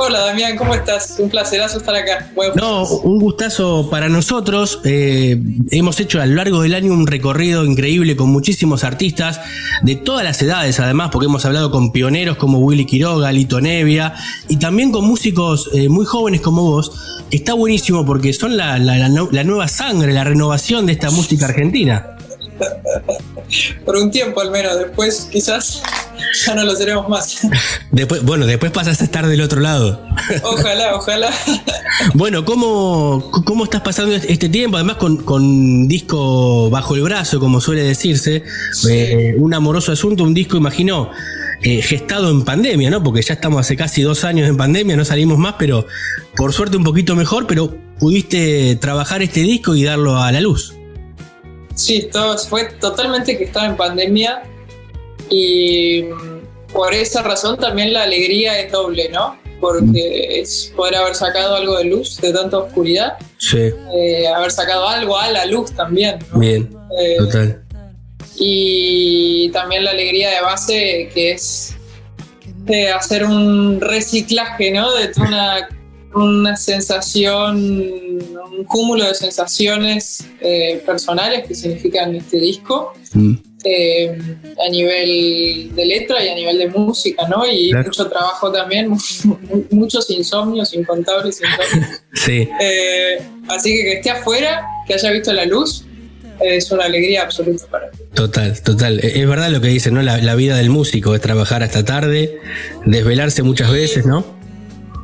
Hola Damián, ¿cómo estás? Un placerazo estar acá. no, un gustazo para nosotros. Eh, hemos hecho a lo largo del año un recorrido increíble con muchísimos artistas de todas las edades, además, porque hemos hablado con pioneros como Willy Quiroga, Lito Nevia y también con músicos eh, muy jóvenes como vos. Está buenísimo porque son la nueva sangre, la renovación de esta música argentina. Por un tiempo al menos, después quizás ya no lo seremos más. Después, bueno, después pasas a estar del otro lado. Ojalá, ojalá. Bueno, ¿cómo, cómo estás pasando este tiempo? Además con, disco bajo el brazo, como suele decirse, eh, un amoroso asunto, un disco, imagino, eh, gestado en pandemia, ¿no? Porque ya estamos hace casi dos años en pandemia, no salimos más, pero por suerte un poquito mejor, pero pudiste trabajar este disco y darlo a la luz. Sí, todo fue totalmente que estaba en pandemia y mm, por esa razón también la alegría es doble, ¿no? Porque es poder haber sacado algo de luz de tanta oscuridad. Sí. Eh, haber sacado algo a la luz también. Bien. Eh, total. Y también la alegría de base que es de hacer un reciclaje, ¿no? De una una sensación, un cúmulo de sensaciones eh, personales que significan este disco. Mm. Eh, a nivel de letra y a nivel de música, ¿no? Y mucho trabajo también, muchos insomnios, incontables insomnios. sí. Eh, así que que esté afuera, que haya visto la luz, es una alegría absoluta para mí. Total, total. E-, es verdad lo que dice, ¿no? La, la vida del músico es trabajar hasta tarde, desvelarse muchas veces, ¿no?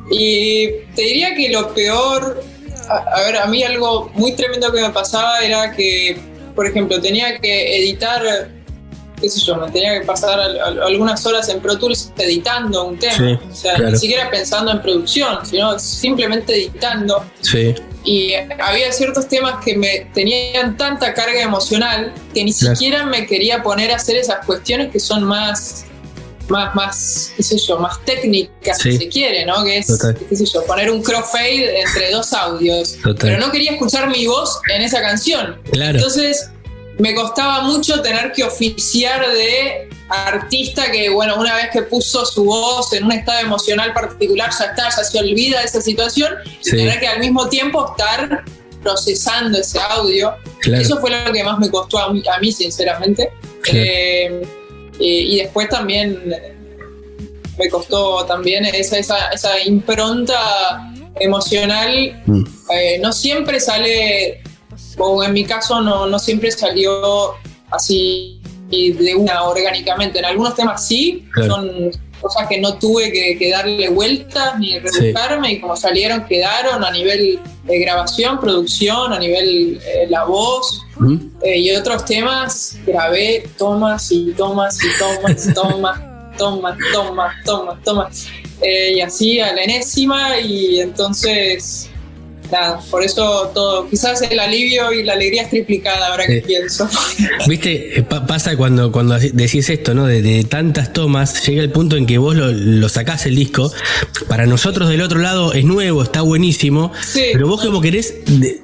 Y te diría que lo peor, a, ver, a mí algo muy tremendo que me pasaba era que, por ejemplo, tenía que editar, qué sé yo, me tenía que pasar algunas horas en Pro Tools editando un tema. o sea, ni siquiera pensando en producción, sino simplemente editando. Sí. Y había ciertos temas que me tenían tanta carga emocional que ni siquiera me quería poner a hacer esas cuestiones que son más más, más, qué sé yo, más técnicas si se quiere, ¿no? Que es, qué sé yo, poner un crossfade entre dos audios. Pero no quería escuchar mi voz en esa canción. Entonces me costaba mucho tener que oficiar de artista que, bueno, una vez que puso su voz en un estado emocional particular, ya está, ya se olvida de esa situación, y tener que al mismo tiempo estar procesando ese audio. Eso fue lo que más me costó a mí, sinceramente. Eh, y después también me costó también esa, esa, esa impronta emocional. Mm. Eh, no siempre sale, o en mi caso no, no siempre salió así de una orgánicamente. En algunos temas sí, son cosas que no tuve que, darle vueltas ni rebuscarme y como salieron quedaron a nivel de grabación, producción, a nivel eh, la voz eh, y otros temas grabé tomas y tomas y tomas, tomas, tomas, tomas, tomas, tomas. Eh, y así a la enésima y entonces nada, por eso todo, quizás el alivio y la alegría es triplicada ahora que pienso. Viste, eh, pasa cuando, cuando decís esto, ¿no? De, tantas tomas, llega el punto en que vos lo, lo, sacás el disco. Para nosotros del otro lado es nuevo, está buenísimo, pero vos como querés,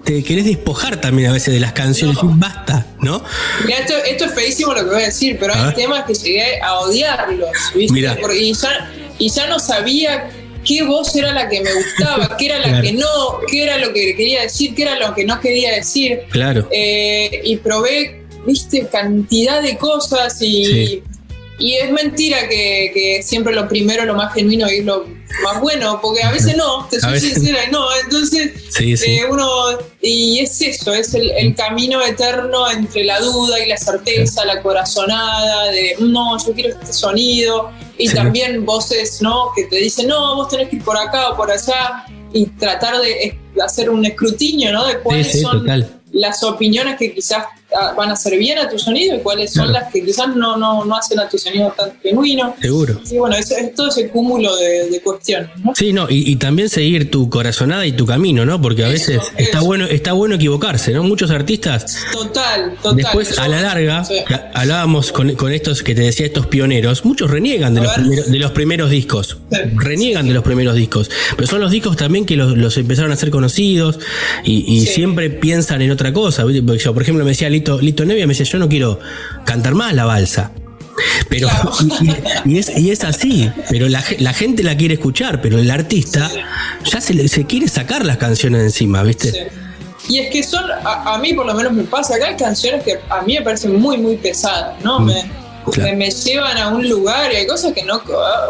te querés despojar también a veces de las canciones, basta, ¿no? Esto, esto, es feísimo lo que voy a decir, pero hay temas que llegué a odiarlos, ¿viste? y, ya, y ya no sabía qué voz era la que me gustaba, qué era la que no, qué era lo que quería decir, qué era lo que no quería decir. Claro. Eh, y probé, viste, cantidad de cosas y, y es mentira que, siempre lo primero, lo más genuino es lo más bueno, porque a veces no, te soy sincera, no, entonces eh, uno, y es eso, es el, camino eterno entre la duda y la certeza, la corazonada de, no, yo quiero este sonido, y también voces, ¿no? Que te dicen, no, vos tenés que ir por acá o por allá, y tratar de hacer un escrutinio, ¿no? De cuáles son las opiniones que quizás van a hacer bien a tu sonido y cuáles son las que quizás no, no, no, hacen a tu sonido tan genuino. Seguro. Y bueno, es, todo ese cúmulo de, cuestiones. ¿no? Sí, no, y, también seguir tu corazonada y tu camino, ¿no? Porque a veces está bueno está bueno equivocarse, ¿no? Muchos artistas. Total, total. Después, a la larga, hablábamos con, con, estos que te decía, estos pioneros, muchos reniegan de, los, de los primeros discos. Reniegan de los primeros discos. Pero son los discos también que los, empezaron a ser conocidos y, siempre piensan en otra cosa. Yo, por ejemplo, me decía Lito, Nevia me decía, yo no quiero cantar más la balsa. Pero, y, es, así, pero la, gente la quiere escuchar, pero el artista ya se, se quiere sacar las canciones encima, ¿viste? Y es que son, a, mí por lo menos me pasa, acá hay canciones que a mí me parecen muy, muy pesadas, ¿no? Mm, me, me, llevan a un lugar y hay cosas que no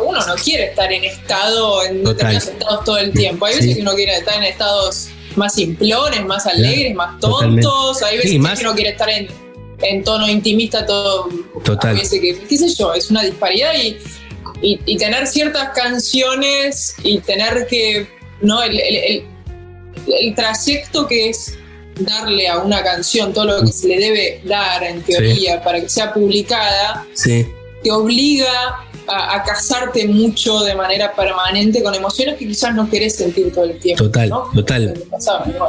uno no quiere estar en estado, en determinados estados todo el tiempo. Hay veces que uno quiere estar en estados más simplones, más alegres, más tontos. Hay veces que uno quiere estar en, en tono intimista todo. Total. que, qué sé yo, es una disparidad y, y, tener ciertas canciones y tener que, ¿no? El, el, el, trayecto que es darle a una canción todo lo que se le debe dar en teoría para que sea publicada, sí. te obliga a, casarte mucho de manera permanente con emociones que quizás no querés sentir todo el tiempo. Total, total.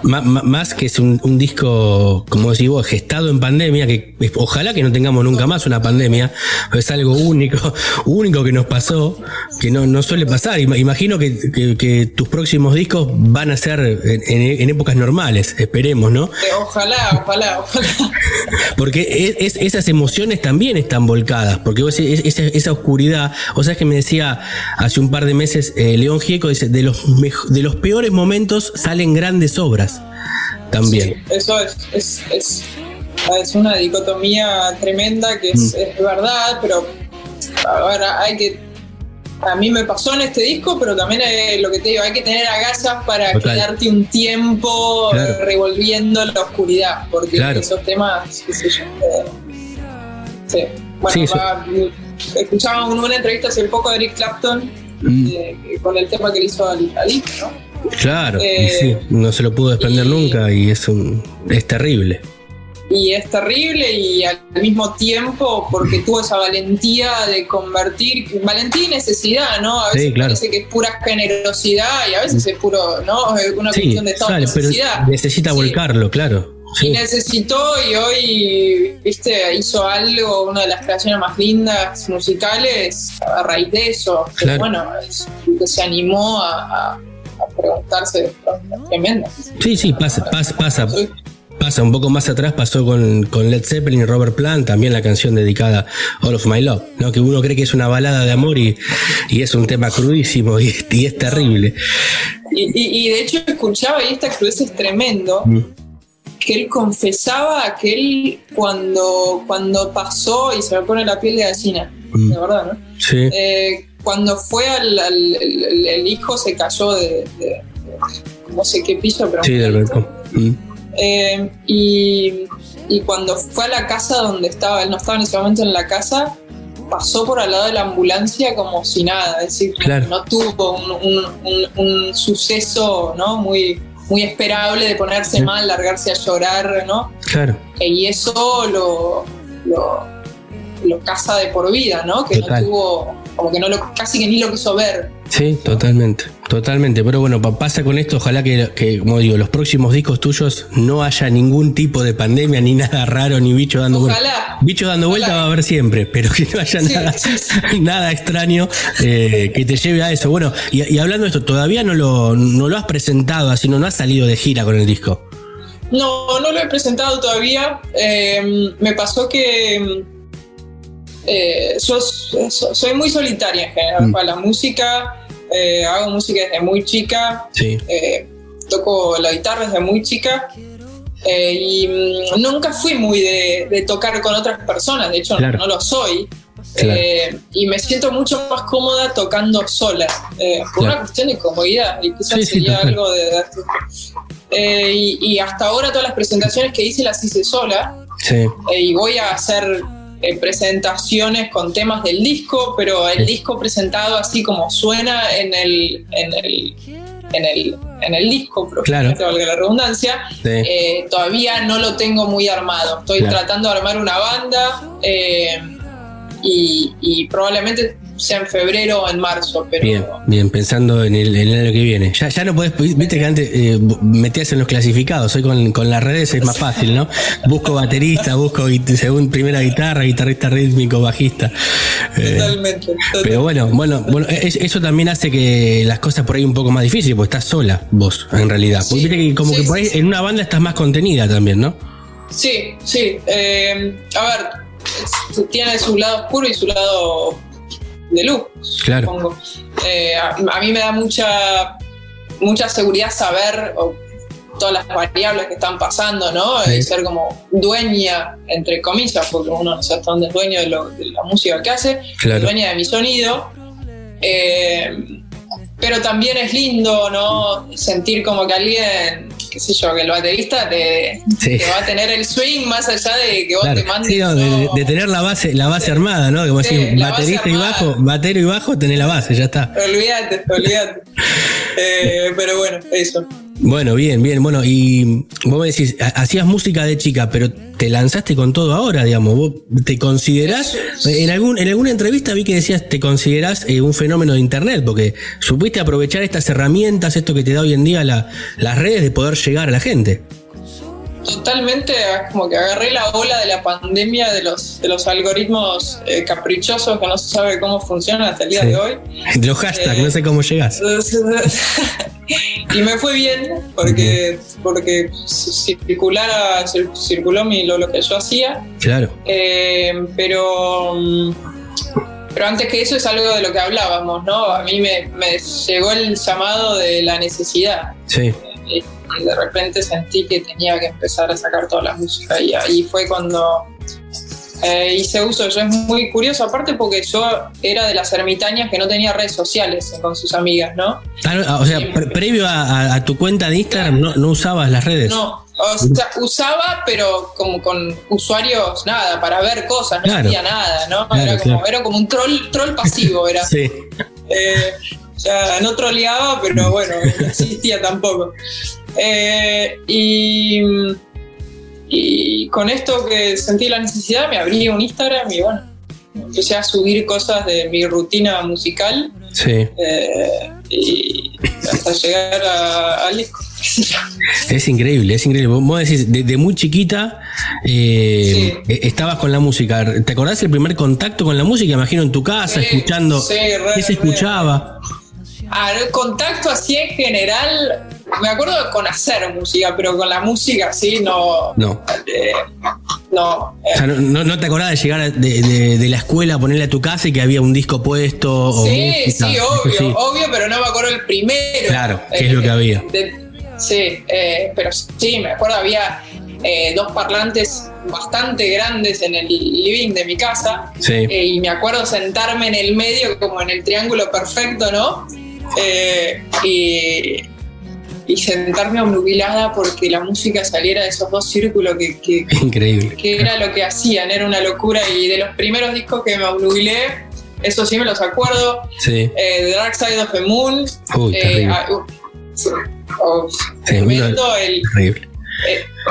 más que es un, disco, como decís vos, gestado en pandemia, que ojalá que no tengamos nunca más una pandemia, es algo único, único que nos pasó, que no, no suele pasar. Imagino que, tus próximos discos van a ser en, épocas normales, esperemos, ¿no? Eh, ojalá, ojalá, ojalá. Porque esas emociones también están volcadas, porque esa, esa oscuridad o sea, que me decía hace un par de meses eh, León Gieco, dice, de los, de los peores momentos salen grandes obras también. eso es, es, es, es, una dicotomía tremenda que es, mm. verdad, pero ahora hay que a mí me pasó en este disco, pero también lo que te digo, hay que tener agallas para quedarte un tiempo revolviendo la oscuridad, porque esos temas, qué sé yo. Eh, sí. Bueno, va, escuchaba una entrevista hace poco de Eric Clapton mm. eh, con el tema que le hizo al, ¿no? Claro, eh, no se lo pudo desprender nunca y es un es terrible. Y es terrible y al mismo tiempo porque tuvo esa valentía de convertir, valentía y necesidad, ¿no? A veces parece que es pura generosidad y a veces es puro, ¿no? Una cuestión de estado necesidad. necesita volcarlo, claro. Y necesitó y hoy, viste, hizo algo, una de las creaciones más lindas musicales a raíz de eso. bueno, que se animó a, preguntarse tremendo. Sí, sí, pasa, pasa, pasa. Pasa un poco más atrás, pasó con, Led Zeppelin y Robert Plant, también la canción dedicada All of My Love, ¿no? que uno cree que es una balada de amor y, es un tema crudísimo y, es terrible. Y, de hecho escuchaba y esta crudeza es tremendo. Mm que él confesaba que él cuando, cuando pasó, y se me pone la piel de gallina, mm. de verdad, ¿no? Sí. Eh, cuando fue al, el, hijo se cayó de, no sé qué piso, pero... Sí, del. Mm. Eh, y, y, cuando fue a la casa donde estaba, él no estaba en ese momento en la casa, pasó por al lado de la ambulancia como si nada, es decir, no tuvo un, un, un, suceso ¿no? muy, muy esperable de ponerse mal, largarse a llorar, ¿no? Claro. Y eso lo, lo, lo casa de por vida, ¿no? Que no tuvo, como que no lo, casi que ni lo quiso ver. Sí, totalmente, totalmente. Pero bueno, pasa con esto, ojalá que, como digo, los próximos discos tuyos no haya ningún tipo de pandemia, ni nada raro, ni bicho dando vuelta. Bicho dando vuelta va a haber siempre, pero que no haya nada, nada extraño eh, que te lleve a eso. Bueno, y, hablando de esto, todavía no lo, no lo has presentado, así no, no has salido de gira con el disco. No, no lo he presentado todavía. Eh, me pasó que eh, yo soy muy solitaria en general mm. para la música. Eh, hago música desde muy chica. Eh, toco la guitarra desde muy chica. y mm, nunca fui muy de, tocar con otras personas, de hecho no, lo soy. Eh, y me siento mucho más cómoda tocando sola, eh, por una cuestión de comodidad, y quizás sería algo de... Eh, y, hasta ahora todas las presentaciones que hice las hice sola, y voy a hacer presentaciones con temas del disco, pero el disco presentado así como suena en el, en el en el, en el disco, claro. valga la redundancia, todavía no lo tengo muy armado. Estoy tratando de armar una banda y, probablemente sea en febrero o en marzo. Pero... Bien, bien, pensando en el, año que viene. Ya, ya no podés, viste que antes eh, metías en los clasificados, hoy con, con, las redes es más fácil, ¿no? Busco baterista, busco según primera guitarra, guitarrista rítmico, bajista. Eh, totalmente, Pero bueno, bueno, bueno, eso también hace que las cosas por ahí un poco más difíciles, porque estás sola vos, en realidad. Porque viste que como que por ahí en una banda estás más contenida también, ¿no? Sí, sí. Eh, a ver, tiene su lado oscuro y su lado de luz, claro. supongo. Eh, a, mí me da mucha, mucha seguridad saber todas las variables que están pasando, ¿no? Y ser como dueña, entre comillas, porque uno no sabe hasta dónde es dueño de, la música que hace, dueña de mi sonido. Eh, pero también es lindo, ¿no? Sentir como que alguien, qué sé yo, que el baterista te, va a tener el swing más allá de que vos te mandes. Sí, de, tener la base, la base armada, ¿no? Como decir, baterista y bajo, batero y bajo, tenés la base, ya está. Olvídate, olvídate. eh, pero bueno, eso. Bueno, bien, bien. Bueno, y vos me decís, hacías música de chica, pero te lanzaste con todo ahora, digamos. ¿Vos te considerás? En, algún, en alguna entrevista vi que decías, te considerás eh, un fenómeno de Internet, porque supiste aprovechar estas herramientas, esto que te da hoy en día las redes, de poder llegar a la gente. Totalmente, como que agarré la ola de la pandemia de los, de los algoritmos eh, caprichosos que no se sabe cómo funcionan hasta el día de hoy. Los hashtags, no sé cómo llegas. y me fue bien porque, porque circulara, circuló mi, lo, que yo hacía. Claro. Eh, pero, pero antes que eso es algo de lo que hablábamos, ¿no? A mí me, me llegó el llamado de la necesidad. Sí. Eh, y de repente sentí que tenía que empezar a sacar toda la música y ahí fue cuando eh, hice uso. Yo es muy curioso, aparte porque yo era de las ermitañas que no tenía redes sociales con sus amigas, ¿no? Ah, o sea, previo a, tu cuenta de Instagram no, usabas las redes. No, o sea, usaba, pero como con usuarios, nada, para ver cosas, no sabía nada, ¿no? era, como, era, como, un troll, troll pasivo, era. sí. Eh, ya no troleaba, pero bueno, no existía tampoco. Eh, y, y con esto que sentí la necesidad, me abrí un Instagram y bueno, empecé a subir cosas de mi rutina musical. Sí. Eh, y hasta llegar al disco. Es increíble, es increíble. Vos decís, de, muy chiquita eh, estabas con la música. ¿Te acordás el primer contacto con la música? Imagino en tu casa, escuchando. ¿Qué se escuchaba? El contacto así en general, me acuerdo con hacer música, pero con la música sí no. No. Eh, no, no, te acordás de llegar de, la escuela ponerle a tu casa y que había un disco puesto? sí, sí, obvio, obvio, pero no me acuerdo el primero. Claro, ¿qué es lo que eh, había? sí, eh, pero sí, me acuerdo, había dos parlantes bastante grandes en el living de mi casa. Sí. y me acuerdo sentarme en el medio, como en el triángulo perfecto, ¿no? Eh, y, sentarme obnubilada porque la música saliera de esos dos círculos que, Increíble. que era lo que hacían, era una locura. Y de los primeros discos que me obnubilé, eso sí me los acuerdo. Sí. Eh, the Dark Side of the Moon. Uy, eh, ah, uh, oh, el,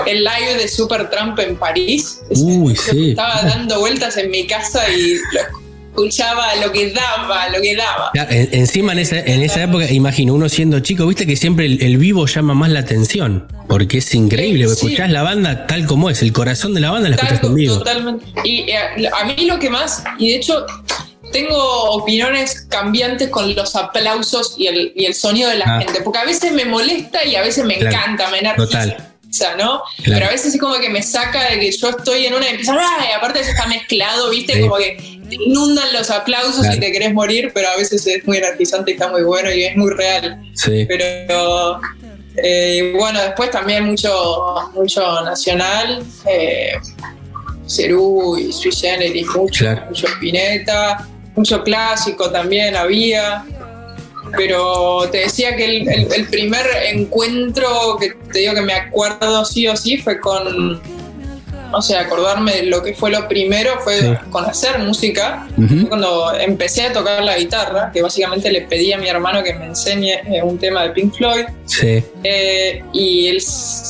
el, live de Super Trump en París. Uy, sí. Estaba dando vueltas en mi casa y lo escuchaba lo que daba, lo que daba. encima en esa, en esa época, imagino, uno siendo chico, viste que siempre el, vivo llama más la atención, porque es increíble, escuchás la banda tal como es, el corazón de la banda la escuchás en vivo. Totalmente. Y eh, a mí lo que más, y de hecho tengo opiniones cambiantes con los aplausos y el, y el sonido de la ah. gente, porque a veces me molesta y a veces me encanta, me Total. ¿no? Pero a veces es como que me saca de que yo estoy en una y empieza, ¡ay! Aparte eso está mezclado, ¿viste? Como que inundan los aplausos y te querés morir, pero a veces es muy energizante y está muy bueno y es muy real. Sí. Pero eh, bueno, después también mucho, mucho nacional. Eh, Cerú y Sui Generis, mucho, mucho Spinetta, mucho clásico también había. Pero te decía que el, primer encuentro que te digo que me acuerdo sí o sí fue con, no sé, acordarme de lo que fue lo primero fue con hacer música. Cuando empecé a tocar la guitarra, que básicamente le pedí a mi hermano que me enseñe eh, un tema de Pink Floyd. Sí. Eh, y, el,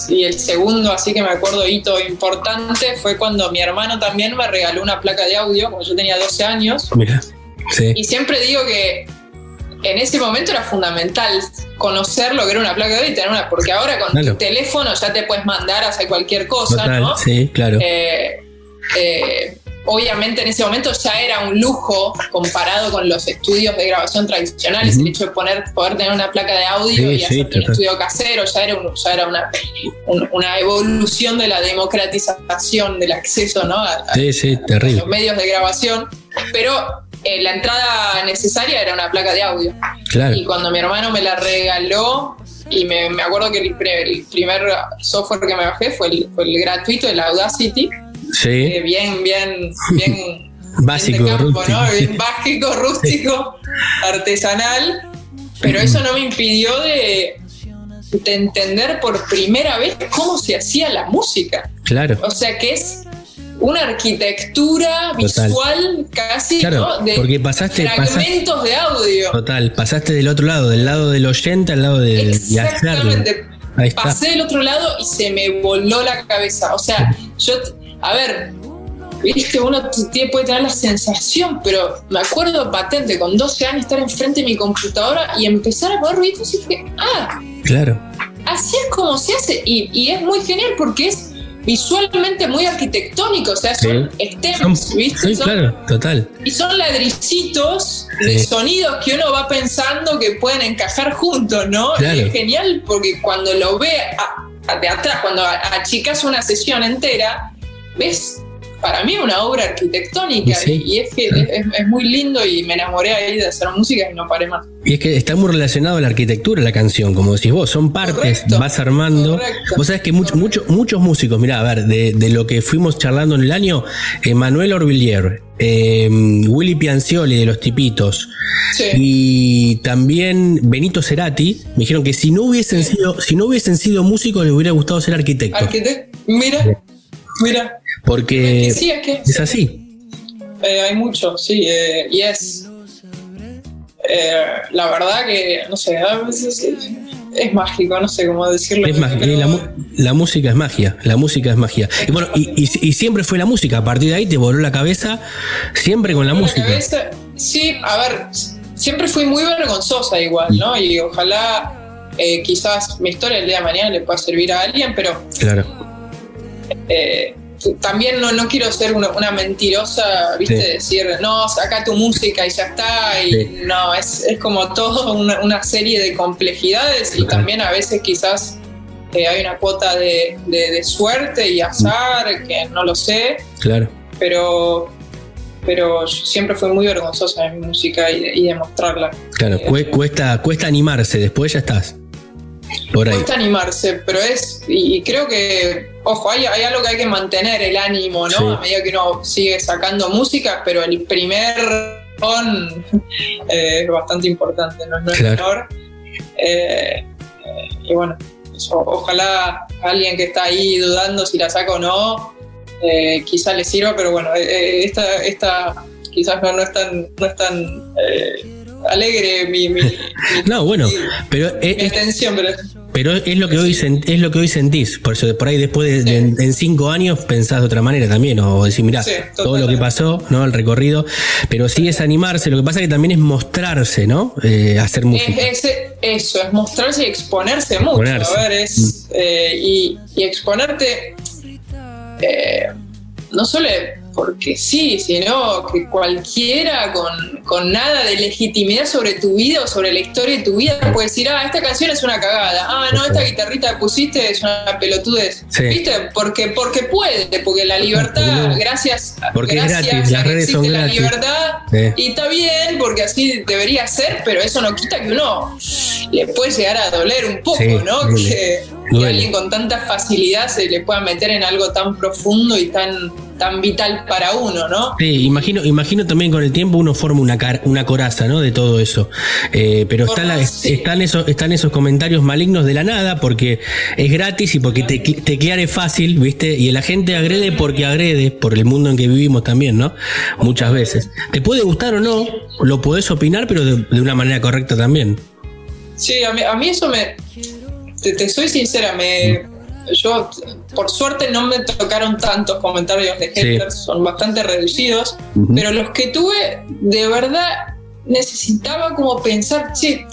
y el segundo, así que me acuerdo, hito importante, fue cuando mi hermano también me regaló una placa de audio, cuando yo tenía 12 años. Mira. Sí. Y siempre digo que en ese momento era fundamental conocer lo que era una placa de audio y tener una, porque ahora con tu teléfono ya te puedes mandar a hacer cualquier cosa, ¿no? Sí, claro. Eh, eh, obviamente en ese momento ya era un lujo comparado con los estudios de grabación tradicionales, el hecho de poner, poder tener una placa de audio y hacer un estudio casero, ya era, ya era una, una, evolución de la democratización del acceso ¿no? a los medios de grabación, pero eh, la entrada necesaria era una placa de audio. Y cuando mi hermano me la regaló, y me, acuerdo que el, primer software que me bajé fue el, fue el gratuito, el Audacity. Sí. Eh, bien, bien, bien. Básico, rústico. Bien básico, rústico, artesanal. Pero eso no me impidió de, de entender por primera vez cómo se hacía la música. Claro. O sea que es una arquitectura visual casi ¿no? de porque pasaste, fragmentos de audio. Total, pasaste del otro lado, del lado del oyente al lado de, Exactamente. Pasé del otro lado y se me voló la cabeza. O sea, yo, a ver, viste, uno puede tener la sensación, pero me acuerdo patente con 12 años estar enfrente de mi computadora y empezar a poner ruidos y dije, ah, claro. Así es como se hace y, y es muy genial porque es visualmente muy arquitectónico, o sea, son stems, ¿viste? Sí, claro, total. Y son ladricitos de sonidos que uno va pensando que pueden encajar juntos, ¿no? Y es genial porque cuando lo ve de atrás, cuando achicas una sesión entera, ves para mí una obra arquitectónica y, es que es, muy lindo y me enamoré ahí de hacer música y no paré más. Y es que está muy relacionado a la arquitectura la canción, como decís vos, son partes, vas armando. Vos sabés que muchos muchos músicos, mirá, a ver, de, lo que fuimos charlando en el año, Manuel Orvillier, em, Willy Piancioli de Los Tipitos y también Benito Cerati me dijeron que si no hubiesen sido si no hubiesen sido músicos les hubiera gustado ser arquitectos. Arquitecto, mira, mira. Porque es, así. Eh, hay mucho, sí, eh, y es. Eh, la verdad que, no sé, a veces es, mágico, no sé cómo decirlo. Es la, música es magia, la música es magia. Y bueno, y, siempre fue la música, a partir de ahí te voló la cabeza, siempre con la música. sí, a ver, siempre fui muy vergonzosa igual, ¿no? Y ojalá quizás mi historia el día de mañana le pueda servir a alguien, pero... Claro también no, no quiero ser una, mentirosa, ¿viste? Decir, no, saca tu música y ya está. Y no, es, como todo una, serie de complejidades y también a veces quizás eh, hay una cuota de, suerte y azar, que no lo sé. Claro. Pero, pero siempre fui muy vergonzosa de mi música y, de, mostrarla. Claro, eh, cuesta, cuesta animarse, después ya estás. Por ahí. Cuesta animarse, pero es, y creo que ojo, hay, algo que hay que mantener el ánimo, ¿no? A medida que uno sigue sacando música, pero el primer on eh, es bastante importante, no, es menor. Eh, eh, y bueno, ojalá alguien que está ahí dudando si la saca o no, quizá le sirva, pero bueno, esta, esta quizás no, es tan, no es tan alegre mi, no bueno pero es, pero pero es lo que hoy es lo que hoy sentís, por eso por ahí después de, en, cinco años pensás de otra manera también, o decir, mirá, todo lo que pasó, ¿no? El recorrido, pero sí es animarse, lo que pasa que también es mostrarse, ¿no? Eh, hacer música. eso, es mostrarse y exponerse mucho. A ver, es, mm. eh, y, y, exponerte eh, no solo porque sí, sino que cualquiera con, nada de legitimidad sobre tu vida o sobre la historia de tu vida puede decir, ah, esta canción es una cagada, ah, no, esta guitarrita que pusiste es una pelotudez. ¿Viste? Porque, porque puede, porque la libertad, gracias, porque gracias gratis, las redes son la libertad, y está bien, porque así debería ser, pero eso no quita que uno le puede llegar a doler un poco, ¿no? Que, que alguien con tanta facilidad se le pueda meter en algo tan profundo y tan tan vital para uno, ¿no? Sí, imagino, imagino también con el tiempo uno forma una, una coraza, ¿no? De todo eso. Eh, pero está están, esos, están esos comentarios malignos de la nada porque es gratis y porque te, teclear es fácil, ¿viste? Y la gente agrede porque agrede, por el mundo en que vivimos también, ¿no? Muchas veces. Te puede gustar o no, lo podés opinar, pero de, una manera correcta también. Sí, a mí, a mí eso me... te soy sincera, me yo por suerte no me tocaron tantos comentarios de haters, son bastante reducidos, pero los que tuve, de verdad necesitaba como pensar, che,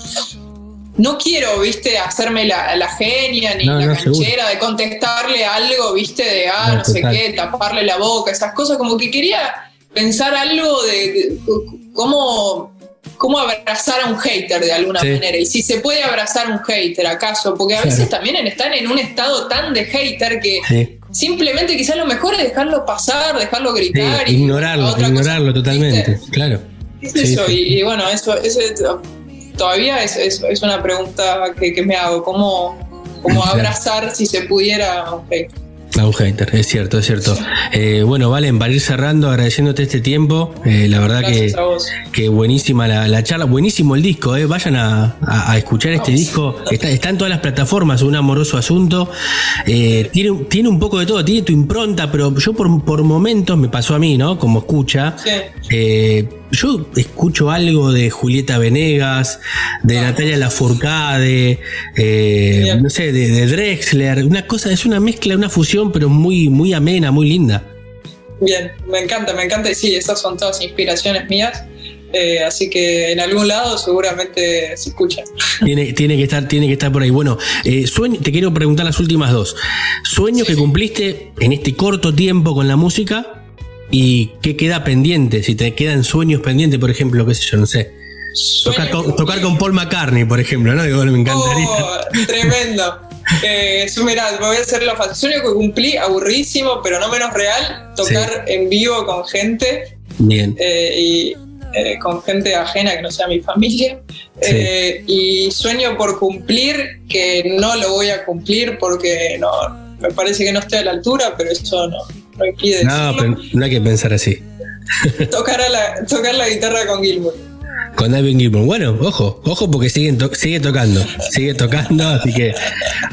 no quiero, viste, hacerme la, genia ni la canchera de contestarle algo, viste, de, ah, no, sé qué, taparle la boca, esas cosas, como que quería pensar algo de cómo cómo abrazar a un hater de alguna manera. Y si se puede abrazar a un hater, ¿acaso? Porque a veces también están en un estado tan de hater que simplemente quizás lo mejor es dejarlo pasar, dejarlo gritar. ignorarlo, ignorarlo totalmente, claro. eso? Y, bueno, eso, eso todavía es, es, una pregunta que, me hago. ¿Cómo, cómo abrazar si se pudiera a un hater? A hater, es cierto, es cierto. Eh, bueno, Valen, para ir cerrando, agradeciéndote este tiempo. Eh, la verdad que, que buenísima la, charla, buenísimo el disco. Eh. Vayan a, escuchar este disco. Está, está, en todas las plataformas, un amoroso asunto. Tiene, tiene un poco de todo, tiene tu impronta, pero yo por, por momentos me pasó a mí, ¿no? Como escucha. Sí yo escucho algo de Julieta Venegas, de ah. Natalia Lafourcade, eh, no sé, de, Drexler, una cosa, es una mezcla, una fusión, pero muy, muy amena, muy linda. Bien, me encanta, me encanta, y sí, esas son todas inspiraciones mías. Eh, así que en algún lado seguramente se escucha. Tiene, tiene, que, estar, tiene que estar por ahí. Bueno, eh, sueño, te quiero preguntar las últimas dos. ¿Sueños que cumpliste en este corto tiempo con la música ¿Y qué queda pendiente? Si te quedan sueños pendientes, por ejemplo, qué sé yo, no sé. Tocar con, Paul McCartney, por ejemplo, ¿no? Digo, me encantaría. Oh, tremendo. eh, mira, voy a hacer lo fácil. Sueño que cumplí, aburrísimo, pero no menos real, tocar en vivo con gente. Bien. Eh, y eh, con gente ajena que no sea mi familia. Eh, y sueño por cumplir, que no lo voy a cumplir porque no, me parece que no estoy a la altura, pero eso no, no No, no hay que pensar así. tocar, la, tocar la guitarra con Gilmour. Con David Gilmour. Bueno, ojo, ojo porque sigue tocando, sigue tocando, así que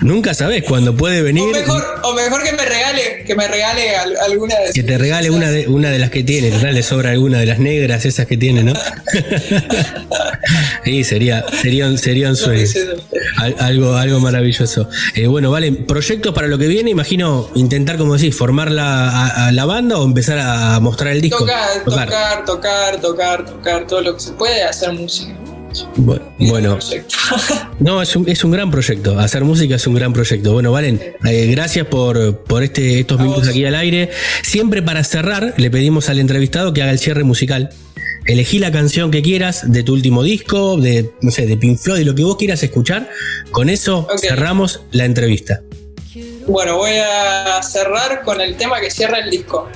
nunca sabes cuándo puede venir. O mejor, que me regale, que me regale alguna de Que te regale una de, una de las que tiene, le sobra alguna de las negras, esas que tiene, ¿no? sí, sería, sería, sería un sueño. algo, algo maravilloso. Eh, bueno, vale, proyectos para lo que viene, imagino intentar, como decís, formar la, a, la banda o empezar a mostrar el disco. Tocar, tocar, tocar, tocar, tocar, todo lo que se puede hacer música. Bueno, no, es un, es un, gran proyecto. Hacer música es un gran proyecto. Bueno, Valen, eh, gracias por, por este, estos minutos aquí al aire. Siempre para cerrar, le pedimos al entrevistado que haga el cierre musical. Elegí la canción que quieras de tu último disco, de, no sé, de Pink Floyd, lo que vos quieras escuchar. Con eso cerramos la entrevista. Bueno, voy a cerrar con el tema que cierra el disco.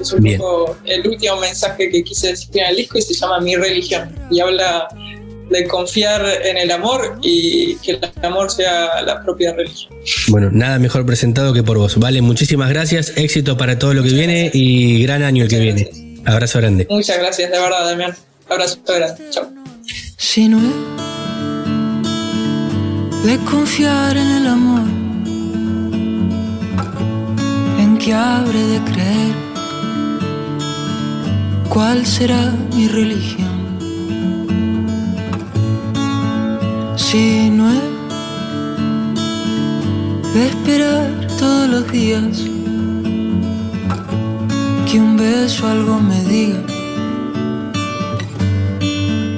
Es un poco el último mensaje que quise decir en el disco y se llama Mi religión. Y habla de confiar en el amor y que el amor sea la propia religión. Bueno, nada mejor presentado que por vos. Vale, muchísimas gracias, éxito para todo lo que viene y gran año el que viene. Abrazo grande. Muchas gracias, de verdad, Damián. Abrazo grande. Chao. Si no de confiar en el amor, en que abre de creer, ¿cuál será mi religión? Si no de esperar todos los días que un beso algo me diga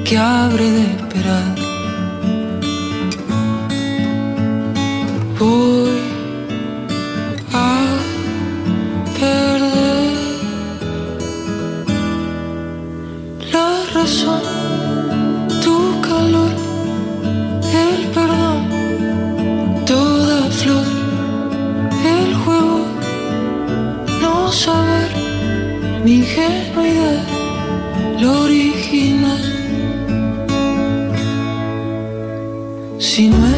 que abre de esperar. Voy lo original. Si no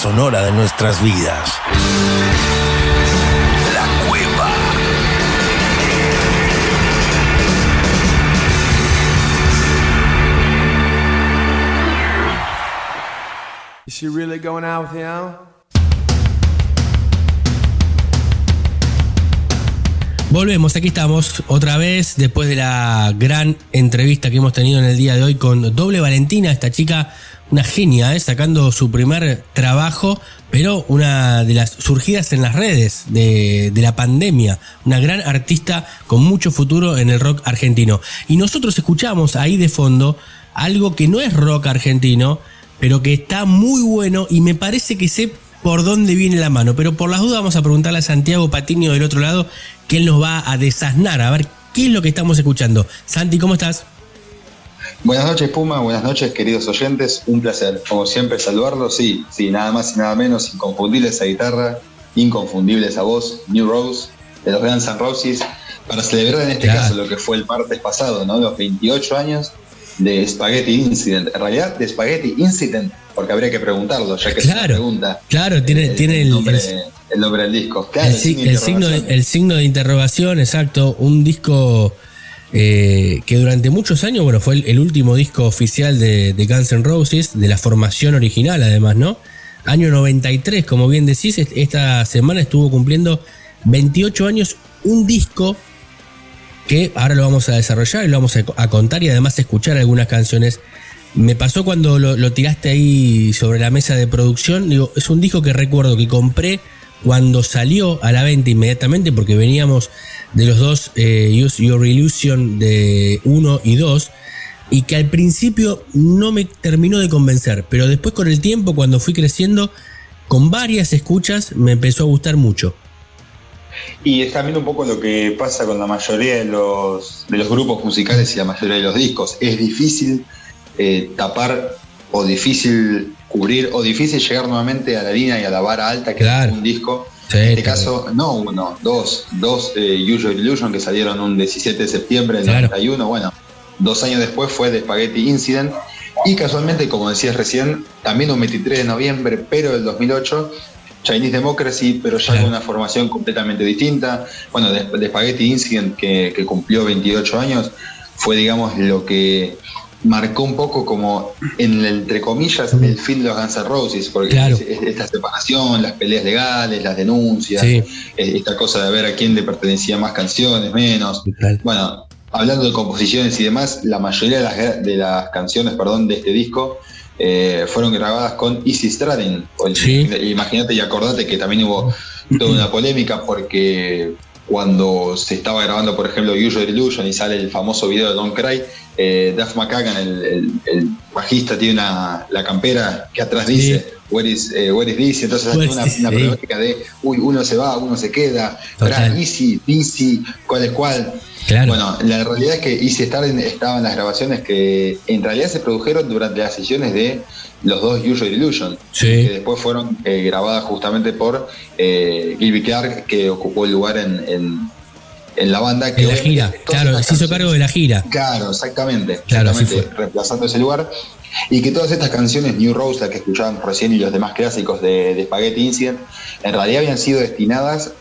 sonora de nuestras vidas. La cueva. Is she really going out with him? Volvemos, aquí estamos otra vez después de la gran entrevista que hemos tenido en el día de hoy con Doble Valentina, esta chica, una genia, ¿eh? sacando su primer trabajo, pero una de las surgidas en las redes de, de la pandemia, una gran artista con mucho futuro en el rock argentino. Y nosotros escuchamos ahí de fondo algo que no es rock argentino, pero que está muy bueno y me parece que sé por dónde viene la mano. Pero por las dudas vamos a preguntarle a Santiago Patiño del otro lado, que él nos va a desasnar, a ver qué es lo que estamos escuchando. Santi, ¿cómo estás? Buenas noches, Puma. Buenas noches, queridos oyentes. Un placer, como siempre, saludarlos. Sí, sí, nada más y nada menos. Inconfundible esa guitarra, inconfundible esa voz. New Rose, de los Guns N' Roses, para celebrar en este Claro. caso lo que fue el martes pasado, ¿no? Los 28 años de Spaghetti Incident. En realidad, de Spaghetti Incident, porque habría que preguntarlo, ya que Claro, pregunta. claro, tiene, el, tiene el nombre, el- el nombre del disco. Claro, el si- el signo, de, interrogación. el signo de interrogación, exacto. Un disco eh, que durante muchos años, bueno, fue el, último disco oficial de, de Guns N' Roses, de la formación original además, ¿no? Año 93, como bien decís, est- esta semana estuvo cumpliendo 28 años, un disco que ahora lo vamos a desarrollar y lo vamos a, a contar y además escuchar algunas canciones. Me pasó cuando lo, tiraste ahí sobre la mesa de producción, digo, es un disco que recuerdo que compré cuando salió a la venta inmediatamente porque veníamos de los dos eh, Your Illusion de 1 y 2 y que al principio no me terminó de convencer, pero después con el tiempo cuando fui creciendo con varias escuchas me empezó a gustar mucho. Y es también un poco lo que pasa con la mayoría de los, de los grupos musicales y la mayoría de los discos. Es difícil eh, tapar o difícil cubrir o difícil llegar nuevamente a la línea y a la vara alta que Claro. es un disco. Sí, en este claro. caso, no uno, dos, dos eh, Usual Illusion que salieron un 17 de septiembre del Claro. 91. Bueno, dos años después fue The Spaghetti Incident. Y casualmente, como decías recién, también un 23 de noviembre, pero del 2008, Chinese Democracy, pero ya con una formación completamente distinta. Bueno, de, de Spaghetti Incident, que, que cumplió 28 años, fue, digamos, lo que marcó un poco como, en entre comillas, el fin de los Guns N' Roses, porque Claro. esta separación, las peleas legales, las denuncias, Sí. esta cosa de ver a quién le pertenecían más canciones, menos. Total. Bueno, hablando de composiciones y demás, la mayoría de las, de las canciones perdón, de este disco eh, fueron grabadas con Easy Stradin. Sí. Imagínate y acordate que también hubo toda una polémica porque cuando se estaba grabando, por ejemplo, Usual Illusion y sale el famoso video de Don't Cry, eh, Duff McKagan, el, el- el bajista, tiene una, la campera que atrás Sí. dice Where is, eh, where is this? Entonces hay una, una problemática de, uy, uno se va, uno se queda, Easy, Easy, cuál es cuál. Claro. Bueno, la realidad es que Easy Starling estaba en las grabaciones que en realidad se produjeron durante las sesiones de los dos Usual Illusion, Sí. que después fueron eh, grabadas justamente por eh, Gilby Clark, que ocupó el lugar en, en- en la banda. Que en la gira, claro, se hizo cargo de la gira. Claro, exactamente. Claro, reemplazando ese lugar. Y que todas estas canciones, New Rose, la que escuchaban recién, y los demás clásicos de, de Spaghetti Incident, en realidad habían sido destinadas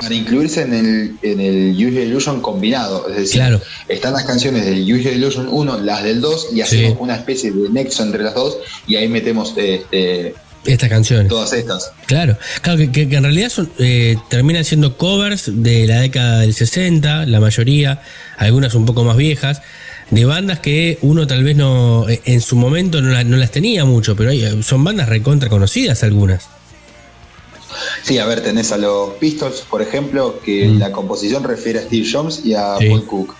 para incluirse en el, en el Usual Illusion combinado. Es decir, Claro. están las canciones del Usual Illusion 1, las del 2, y hacemos Sí. una especie de nexo entre las dos, y ahí metemos este, Estas canciones. todas estas. Claro, claro que, que- que en realidad son, eh, terminan siendo covers de la década del 60, la mayoría, algunas un poco más viejas, de bandas que uno tal vez no, eh, en su momento no, la- no las tenía mucho, pero hay- son bandas recontra conocidas algunas. Sí, a ver, tenés a los Pistols, por ejemplo, que Mm. la composición refiere a Steve Jobs y a Sí. Paul Cook.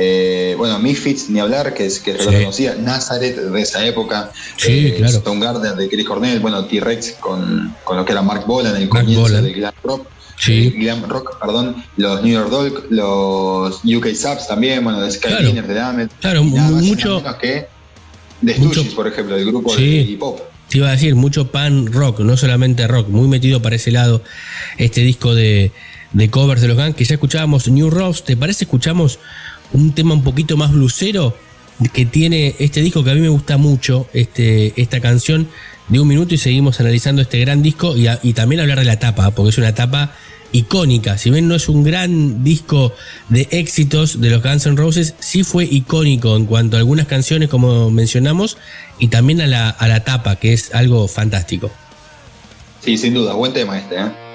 Eh, bueno, Misfits, ni hablar, que es que Sí. lo conocía, Nazareth de esa época, Sí, claro. Stone Garden de Chris Cornell, bueno, T-Rex con, con lo que era Mark Bolan, el Mark comienzo Bolan. de Glam Rock. Sí. eh, Glam Rock, perdón, los New York Dolls, los UK Subs también, bueno, de Sky Claro. De Damned. Claro, nada más mucho- nada menos que mucho- Stooges, por ejemplo, del grupo de hip hop. Te iba a decir, mucho pan rock, no solamente rock, muy metido para ese lado este disco de, covers de los Guns, que ya escuchábamos New Rose, ¿te parece escuchamos un tema un poquito más blusero que tiene este disco que a mí me gusta mucho, este, esta canción de un minuto y seguimos analizando este gran disco y, y también hablar de la tapa, porque es una tapa si bien no es un gran disco de éxitos de los Guns N' Roses, sí fue icónico en cuanto a algunas canciones como mencionamos y también a la, a la tapa, que es algo fantástico. Sí, sin duda, buen tema este, ¿eh?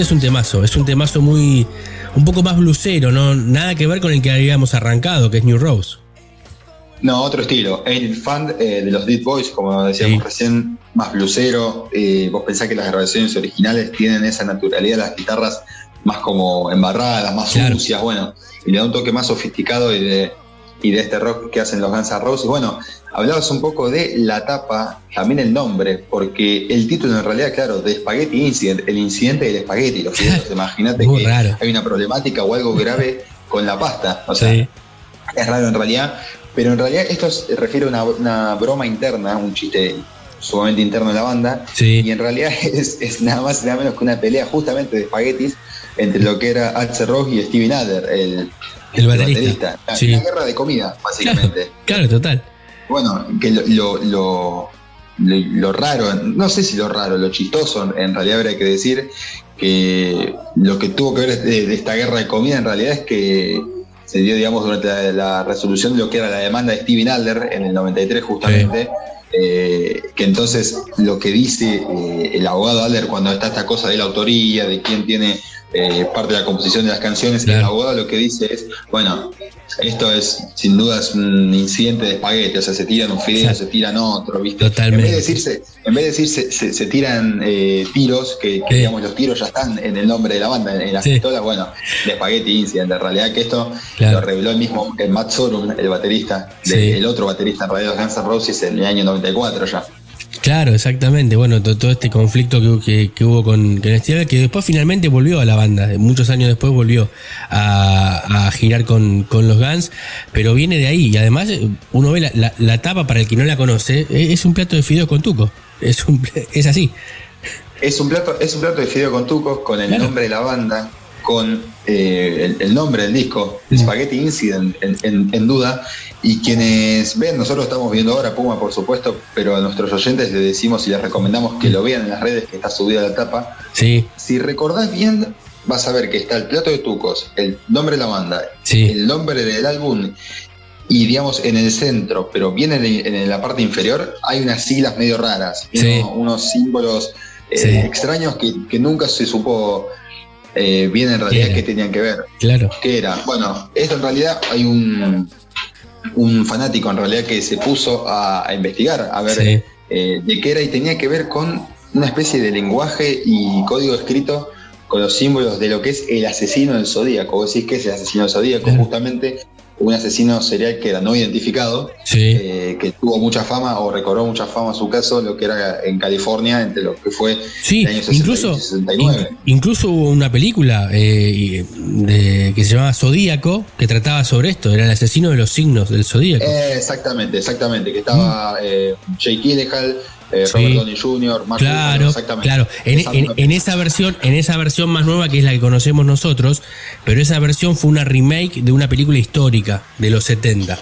Este es un temazo, es un temazo muy. un poco más blusero, ¿no? Nada que ver con el que habíamos arrancado, que es New Rose. No, otro estilo. El fan eh, de los Dead Boys, como decíamos Sí. recién, más blusero. Eh, vos pensás que las grabaciones originales tienen esa naturalidad, las guitarras más como embarradas, más Claro. sucias, bueno, y le da un toque más sofisticado y de, y de este rock que hacen los Guns N' Roses. Bueno, hablabas un poco de la tapa, también el nombre, porque el título en realidad, claro, de Spaghetti Incident, el incidente del espagueti, los. Imagínate que raro. hay una problemática o algo grave con la pasta. O sea, Sí. es raro en realidad, pero en realidad esto se refiere a una, una broma interna, un chiste sumamente interno de la banda, Sí. y en realidad es, es nada más y nada menos que una pelea justamente de espaguetis entre lo que era Axel Rose y Steven Adler, el, El baterista. La, Sí. la guerra de comida, básicamente. Claro, total. Bueno, que lo, lo, lo- raro, no sé si lo raro, lo chistoso en realidad habría que decir que lo que tuvo que ver de, de esta guerra de comida en realidad es que se dio, digamos, durante la, la resolución de lo que era la demanda de Steven Adler en el 93 justamente, eh, que entonces lo que dice eh, el abogado Adler cuando está esta cosa de la autoría, de quién tiene eh, parte de la composición de las canciones, el abogado lo que dice es, bueno, esto es sin duda es un incidente de espagueti, o sea, se tiran un fideo, se tiran otro, ¿viste? Totalmente. En vez de decirse, en vez de decirse se, se tiran eh, tiros, que, que, Sí. digamos los tiros ya están en el nombre de la banda, en, en las Sí. pistolas, bueno, de Spaghetti Incident, en realidad que esto Claro. lo reveló el mismo el Matt Sorum, el baterista, de- Sí. el otro baterista en realidad de Guns N' Roses en el año 94 ya. Claro, exactamente. Bueno, to- todo, este conflicto que, que- que hubo con, con Steve, que después finalmente volvió a la banda. Muchos años después volvió a, a girar con, con los Guns, pero viene de ahí. Y además, uno ve la, la- la tapa, para el que no la conoce, eh, es un plato de fideo con tuco. Es, un, es así. Es un plato, es un plato de fideo con tucos, con el Claro. nombre de la banda, con eh, el, el nombre del disco, Spaghetti Incident, en, en- en duda. Y quienes ven, nosotros estamos viendo ahora Puma, por supuesto, pero a nuestros oyentes les decimos y les recomendamos que lo vean en las redes, que está subida la tapa. Sí, Si recordás bien, vas a ver que está el plato de tucos, el nombre de la banda, Sí. el nombre del álbum. Y digamos en el centro, pero bien en, el- en la parte inferior, hay unas siglas medio raras, Sí. unos símbolos eh, Sí. extraños que, que nunca se supo eh, bien en realidad qué tenían que ver. claro. ¿Qué era? Bueno, esto en realidad hay un, un fanático en realidad que se puso a, a investigar, a ver Sí. eh, de qué era y tenía que ver con una especie de lenguaje y código escrito con los símbolos de lo que es el asesino del zodíaco. Vos decís que es el asesino del zodíaco, Claro. justamente un asesino serial que era no identificado, eh, que tuvo mucha fama o recobró mucha fama su caso, lo que era en California, entre lo que fue sí, el año incluso, 69. incluso hubo una película eh, que se llamaba Zodíaco, que trataba sobre esto, era el asesino de los signos del Zodíaco. Eh, exactamente, exactamente, que estaba mm. Jake Gyllenhaal, eh, Robert Downey Jr., claro, claro. En, esa versión, en esa versión más nueva que es la que conocemos nosotros, pero esa versión fue una remake de una película histórica de los 70.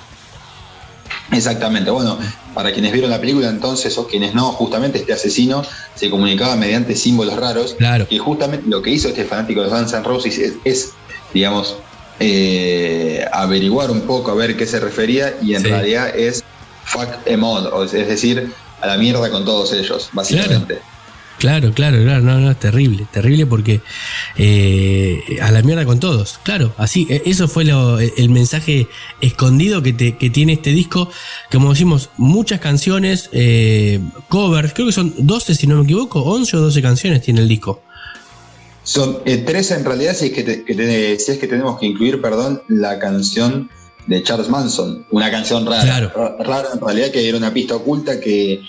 Exactamente, bueno, para quienes vieron la película entonces o quienes no, justamente este asesino se comunicaba mediante símbolos raros. Claro. Y justamente lo que hizo este fanático de Guns N' Roses es, digamos, eh, averiguar un poco a ver qué se refería y en realidad es fuck em all, es decir, a la mierda con todos ellos, básicamente. Claro, claro, claro, no, no, es terrible, terrible porque eh, a la mierda con todos, claro, así, e, eso fue lo, el mensaje escondido que, tiene este disco, como decimos, muchas canciones, eh, covers, creo que son 12 si no me equivoco, 11 o 12 canciones tiene el disco. Son 13 eh, en realidad si es que, si es que tenemos que incluir, perdón, la canción de Charles Manson, una canción rara, rara en realidad que era una pista oculta que,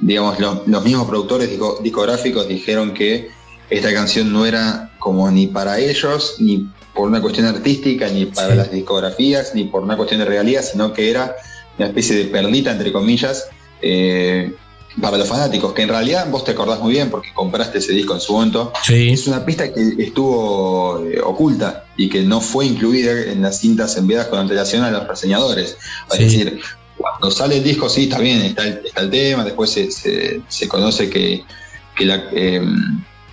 digamos, los mismos productores discográficos dijeron que esta canción no era como ni para ellos, ni por una cuestión artística, ni para las discografías, ni por una cuestión de realidad, sino que era una especie de perlita, entre comillas, eh, para los fanáticos, que en realidad vos te acordás muy bien porque compraste ese disco en su momento. Es una pista que estuvo eh, oculta y que no fue incluida en las cintas enviadas con antelación a los reseñadores. Es decir, cuando sale el disco, sí, está bien, está el, tema, después se, conoce que, la, eh,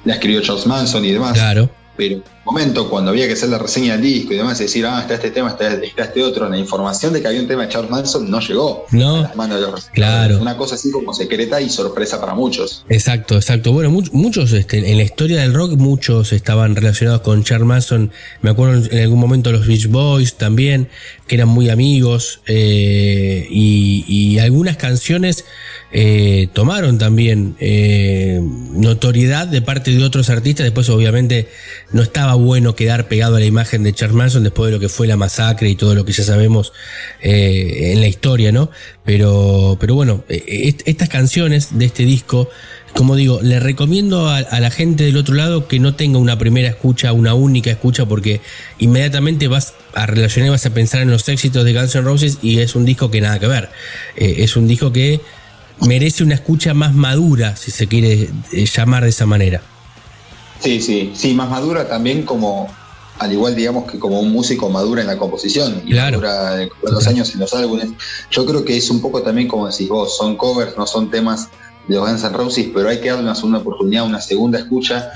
la escribió Charles Manson y demás. Claro pero momento cuando había que hacer la reseña del disco y demás, decir, ah, está este tema, está, este otro, la información de que había un tema de Charles Manson no llegó no, a las manos de los Claro. Una cosa así como secreta y sorpresa para muchos. Exacto, exacto. Bueno, muchos, este, en la historia del rock, muchos estaban relacionados con Charles Manson. Me acuerdo en algún momento los Beach Boys también, que eran muy amigos, eh, y algunas canciones eh, tomaron también eh, notoriedad de parte de otros artistas. Después, obviamente, no estaba bueno quedar pegado a la imagen de Charles Manson después de lo que fue la masacre y todo lo que ya sabemos eh, en la historia, ¿no? Pero, pero bueno, estas canciones de este disco, como digo, le recomiendo a, la gente del otro lado que no tenga una primera escucha, una única escucha, porque inmediatamente vas a relacionar y vas a pensar en los éxitos de Guns N' Roses y es un disco que nada que ver. es un disco que merece una escucha más madura, si se quiere eh, llamar de esa manera. Sí, sí, sí, más madura también como, al igual digamos que como un músico madura en la composición y claro. madura con los años en los álbumes. Yo creo que es un poco también como decís vos, son covers, no son temas de los Guns N' Roses, pero hay que darle una segunda oportunidad, una segunda escucha.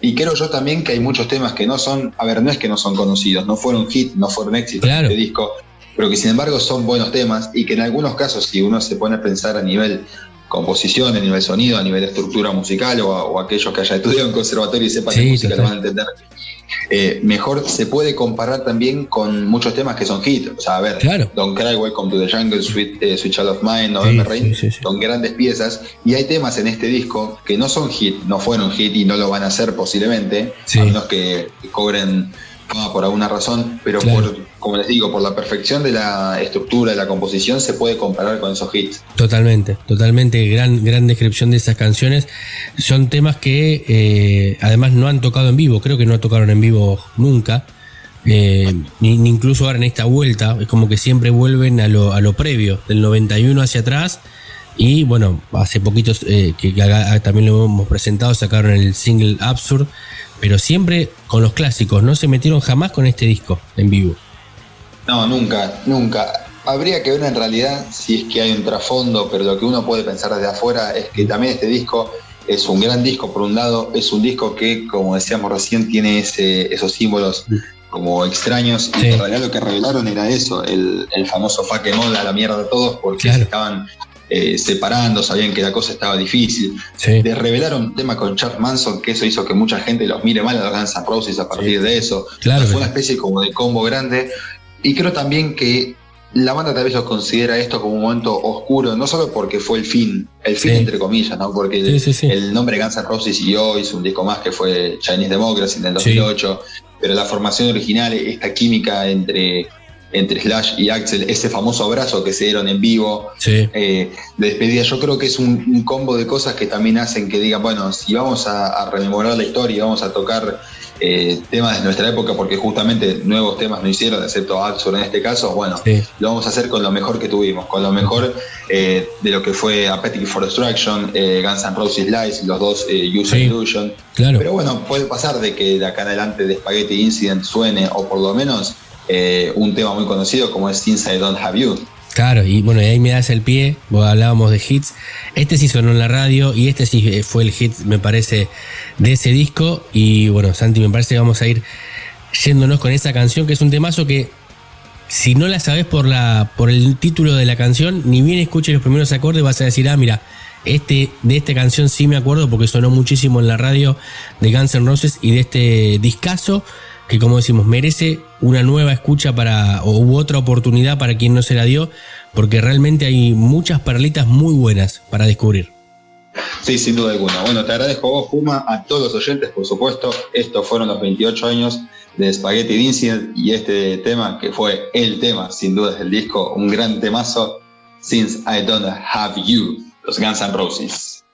Y creo yo también que hay muchos temas que no son, a ver, no es que no son conocidos, no fueron hit, no fueron éxitos claro. este disco, pero que sin embargo son buenos temas y que en algunos casos, si uno se pone a pensar a nivel composición, a nivel sonido, a nivel estructura musical o, aquellos que hayan estudiado en conservatorio y sepan de música lo van a entender. Eh, mejor se puede comparar también con muchos temas que son hit. O sea, a ver, Don't Cry, Welcome to the Jungle, Sweet, eh, Child of Mine, November Rain, son grandes piezas. Y hay temas en este disco que no son hit, no fueron hit y no lo van a hacer posiblemente, a menos que cobren por alguna razón, pero por, como les digo, por la perfección de la estructura, de la composición, se puede comparar con esos hits. Totalmente, totalmente, gran, gran descripción de esas canciones. Son temas que eh, además no han tocado en vivo, creo que no tocaron en vivo nunca. Eh, ni, incluso ahora en esta vuelta, es como que siempre vuelven a lo, a lo previo, del 91 hacia atrás. Y bueno, hace poquitos eh, que, también lo hemos presentado, sacaron el single Absurd, pero siempre con los clásicos, no se metieron jamás con este disco en vivo. No, nunca, nunca. Habría que ver en realidad si es que hay un trasfondo, pero lo que uno puede pensar desde afuera es que también este disco es un gran disco por un lado, es un disco que, como decíamos recién, tiene ese, esos símbolos como extraños y en realidad lo que revelaron era eso, el, famoso fuck em a la mierda de todos porque estaban eh, separando, sabían que la cosa estaba difícil. De revelar un tema con Charles Manson, que eso hizo que mucha gente los mire mal a los Guns N' Roses a partir de eso. Claro, fue una especie como de combo grande. Y creo también que la banda tal vez lo considera esto como un momento oscuro, no solo porque fue el fin, el fin entre comillas, ¿no? Porque el, nombre Guns N' Roses siguió, hizo un disco más que fue Chinese Democracy en el 2008, pero la formación original, esta química entre entre Slash y Axel, ese famoso abrazo que se dieron en vivo, eh, de despedida. Yo creo que es un, un combo de cosas que también hacen que digan, bueno, si vamos a, a rememorar la historia y vamos a tocar eh, temas de nuestra época, porque justamente nuevos temas no hicieron, excepto Axel en este caso, bueno, Sí. lo vamos a hacer con lo mejor que tuvimos, con lo mejor eh, de lo que fue Appetite for Destruction, eh, Guns N' Roses Lies, los dos eh, Use Sí. Illusion. Claro. Pero bueno, puede pasar de que de acá en adelante de Spaghetti Incident suene, o por lo menos eh, un tema muy conocido como es Since I Don't Have You. Claro, y bueno, ahí me das el pie, vos hablábamos de hits. Este sí sonó en la radio y este sí eh, fue el hit, me parece, de ese disco. Y bueno, Santi, me parece que vamos a ir yéndonos con esa canción, que es un temazo que, si no la sabes por, la, por el título de la canción, ni bien escuches los primeros acordes, vas a decir, ah, mira, este, de esta canción sí me acuerdo porque sonó muchísimo en la radio de Guns N' Roses y de este discazo que como decimos merece una nueva escucha para o u otra oportunidad para quien no se la dio porque realmente hay muchas perlitas muy buenas para descubrir. Sí, sin duda alguna. Bueno, te agradezco vos, Puma, a todos los oyentes, por supuesto. Estos fueron los 28 años de Spaghetti Incident y este tema, que fue el tema, sin duda, del disco, un gran temazo, Since I Don't Have You, los Guns N' Roses.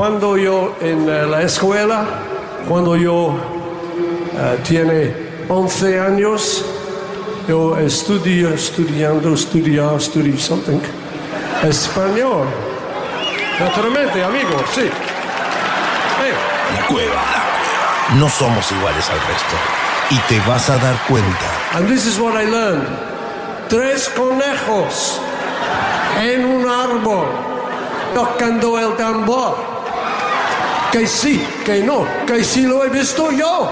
Cuando yo en eh, la escuela, cuando yo eh, tiene 11 años, yo estudio, estudiando, estudiar, estudio something, español. Naturalmente, amigo, sí. Eh, La cueva. No somos iguales al resto. Y te vas a dar cuenta. And this is what I learned. Tres conejos en un árbol tocando el tambor. Que sí, que no, que sí lo he visto yo.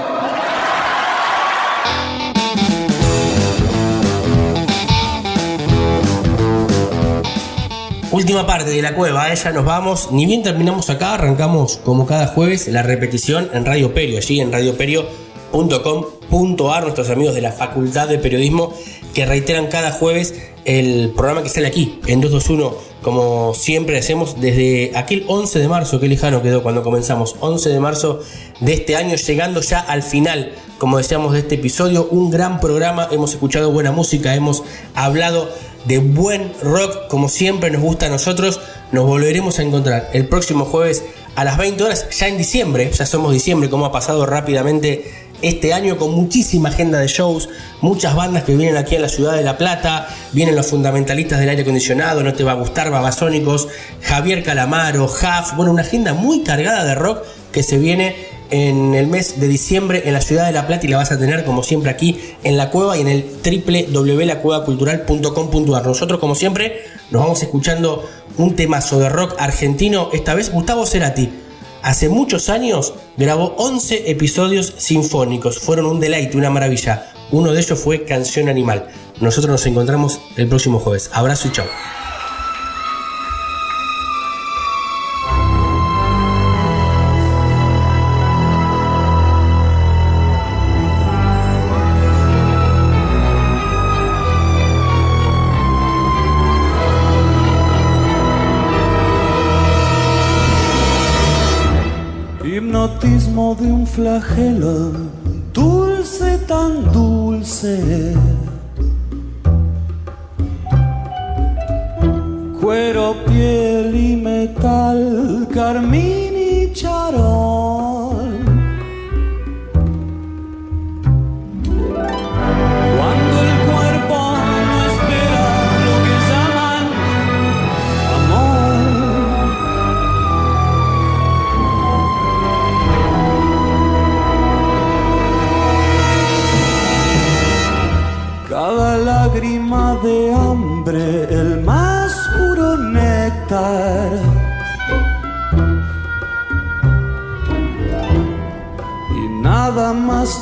Última parte de la cueva, ¿eh? ya nos vamos. Ni bien terminamos acá, arrancamos como cada jueves la repetición en Radio Perio, allí en radioperio.com.ar, nuestros amigos de la Facultad de Periodismo que reiteran cada jueves el programa que sale aquí, en 221, como siempre hacemos desde aquel 11 de marzo, que lejano quedó cuando comenzamos, 11 de marzo de este año, llegando ya al final, como decíamos, de este episodio, un gran programa, hemos escuchado buena música, hemos hablado de buen rock, como siempre nos gusta a nosotros, nos volveremos a encontrar el próximo jueves a las 20 horas, ya en diciembre, ya somos diciembre, como ha pasado rápidamente este año con muchísima agenda de shows, muchas bandas que vienen aquí a la ciudad de La Plata, vienen los fundamentalistas del aire acondicionado, no te va a gustar, Babasónicos, Javier Calamaro, Huff, bueno, una agenda muy cargada de rock que se viene en el mes de diciembre en la ciudad de La Plata y la vas a tener como siempre aquí en la cueva y en el www.lacuevacultural.com.ar. Nosotros como siempre nos vamos escuchando un temazo de rock argentino, esta vez Gustavo Cerati hace muchos años grabó 11 episodios sinfónicos. Fueron un deleite, una maravilla. Uno de ellos fue Canción Animal. Nosotros nos encontramos el próximo jueves. Abrazo y chao. Flagelo, dulce tan dulce. Cuero, piel y metal, carmín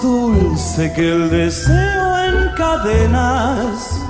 dulce que el deseo en cadenas.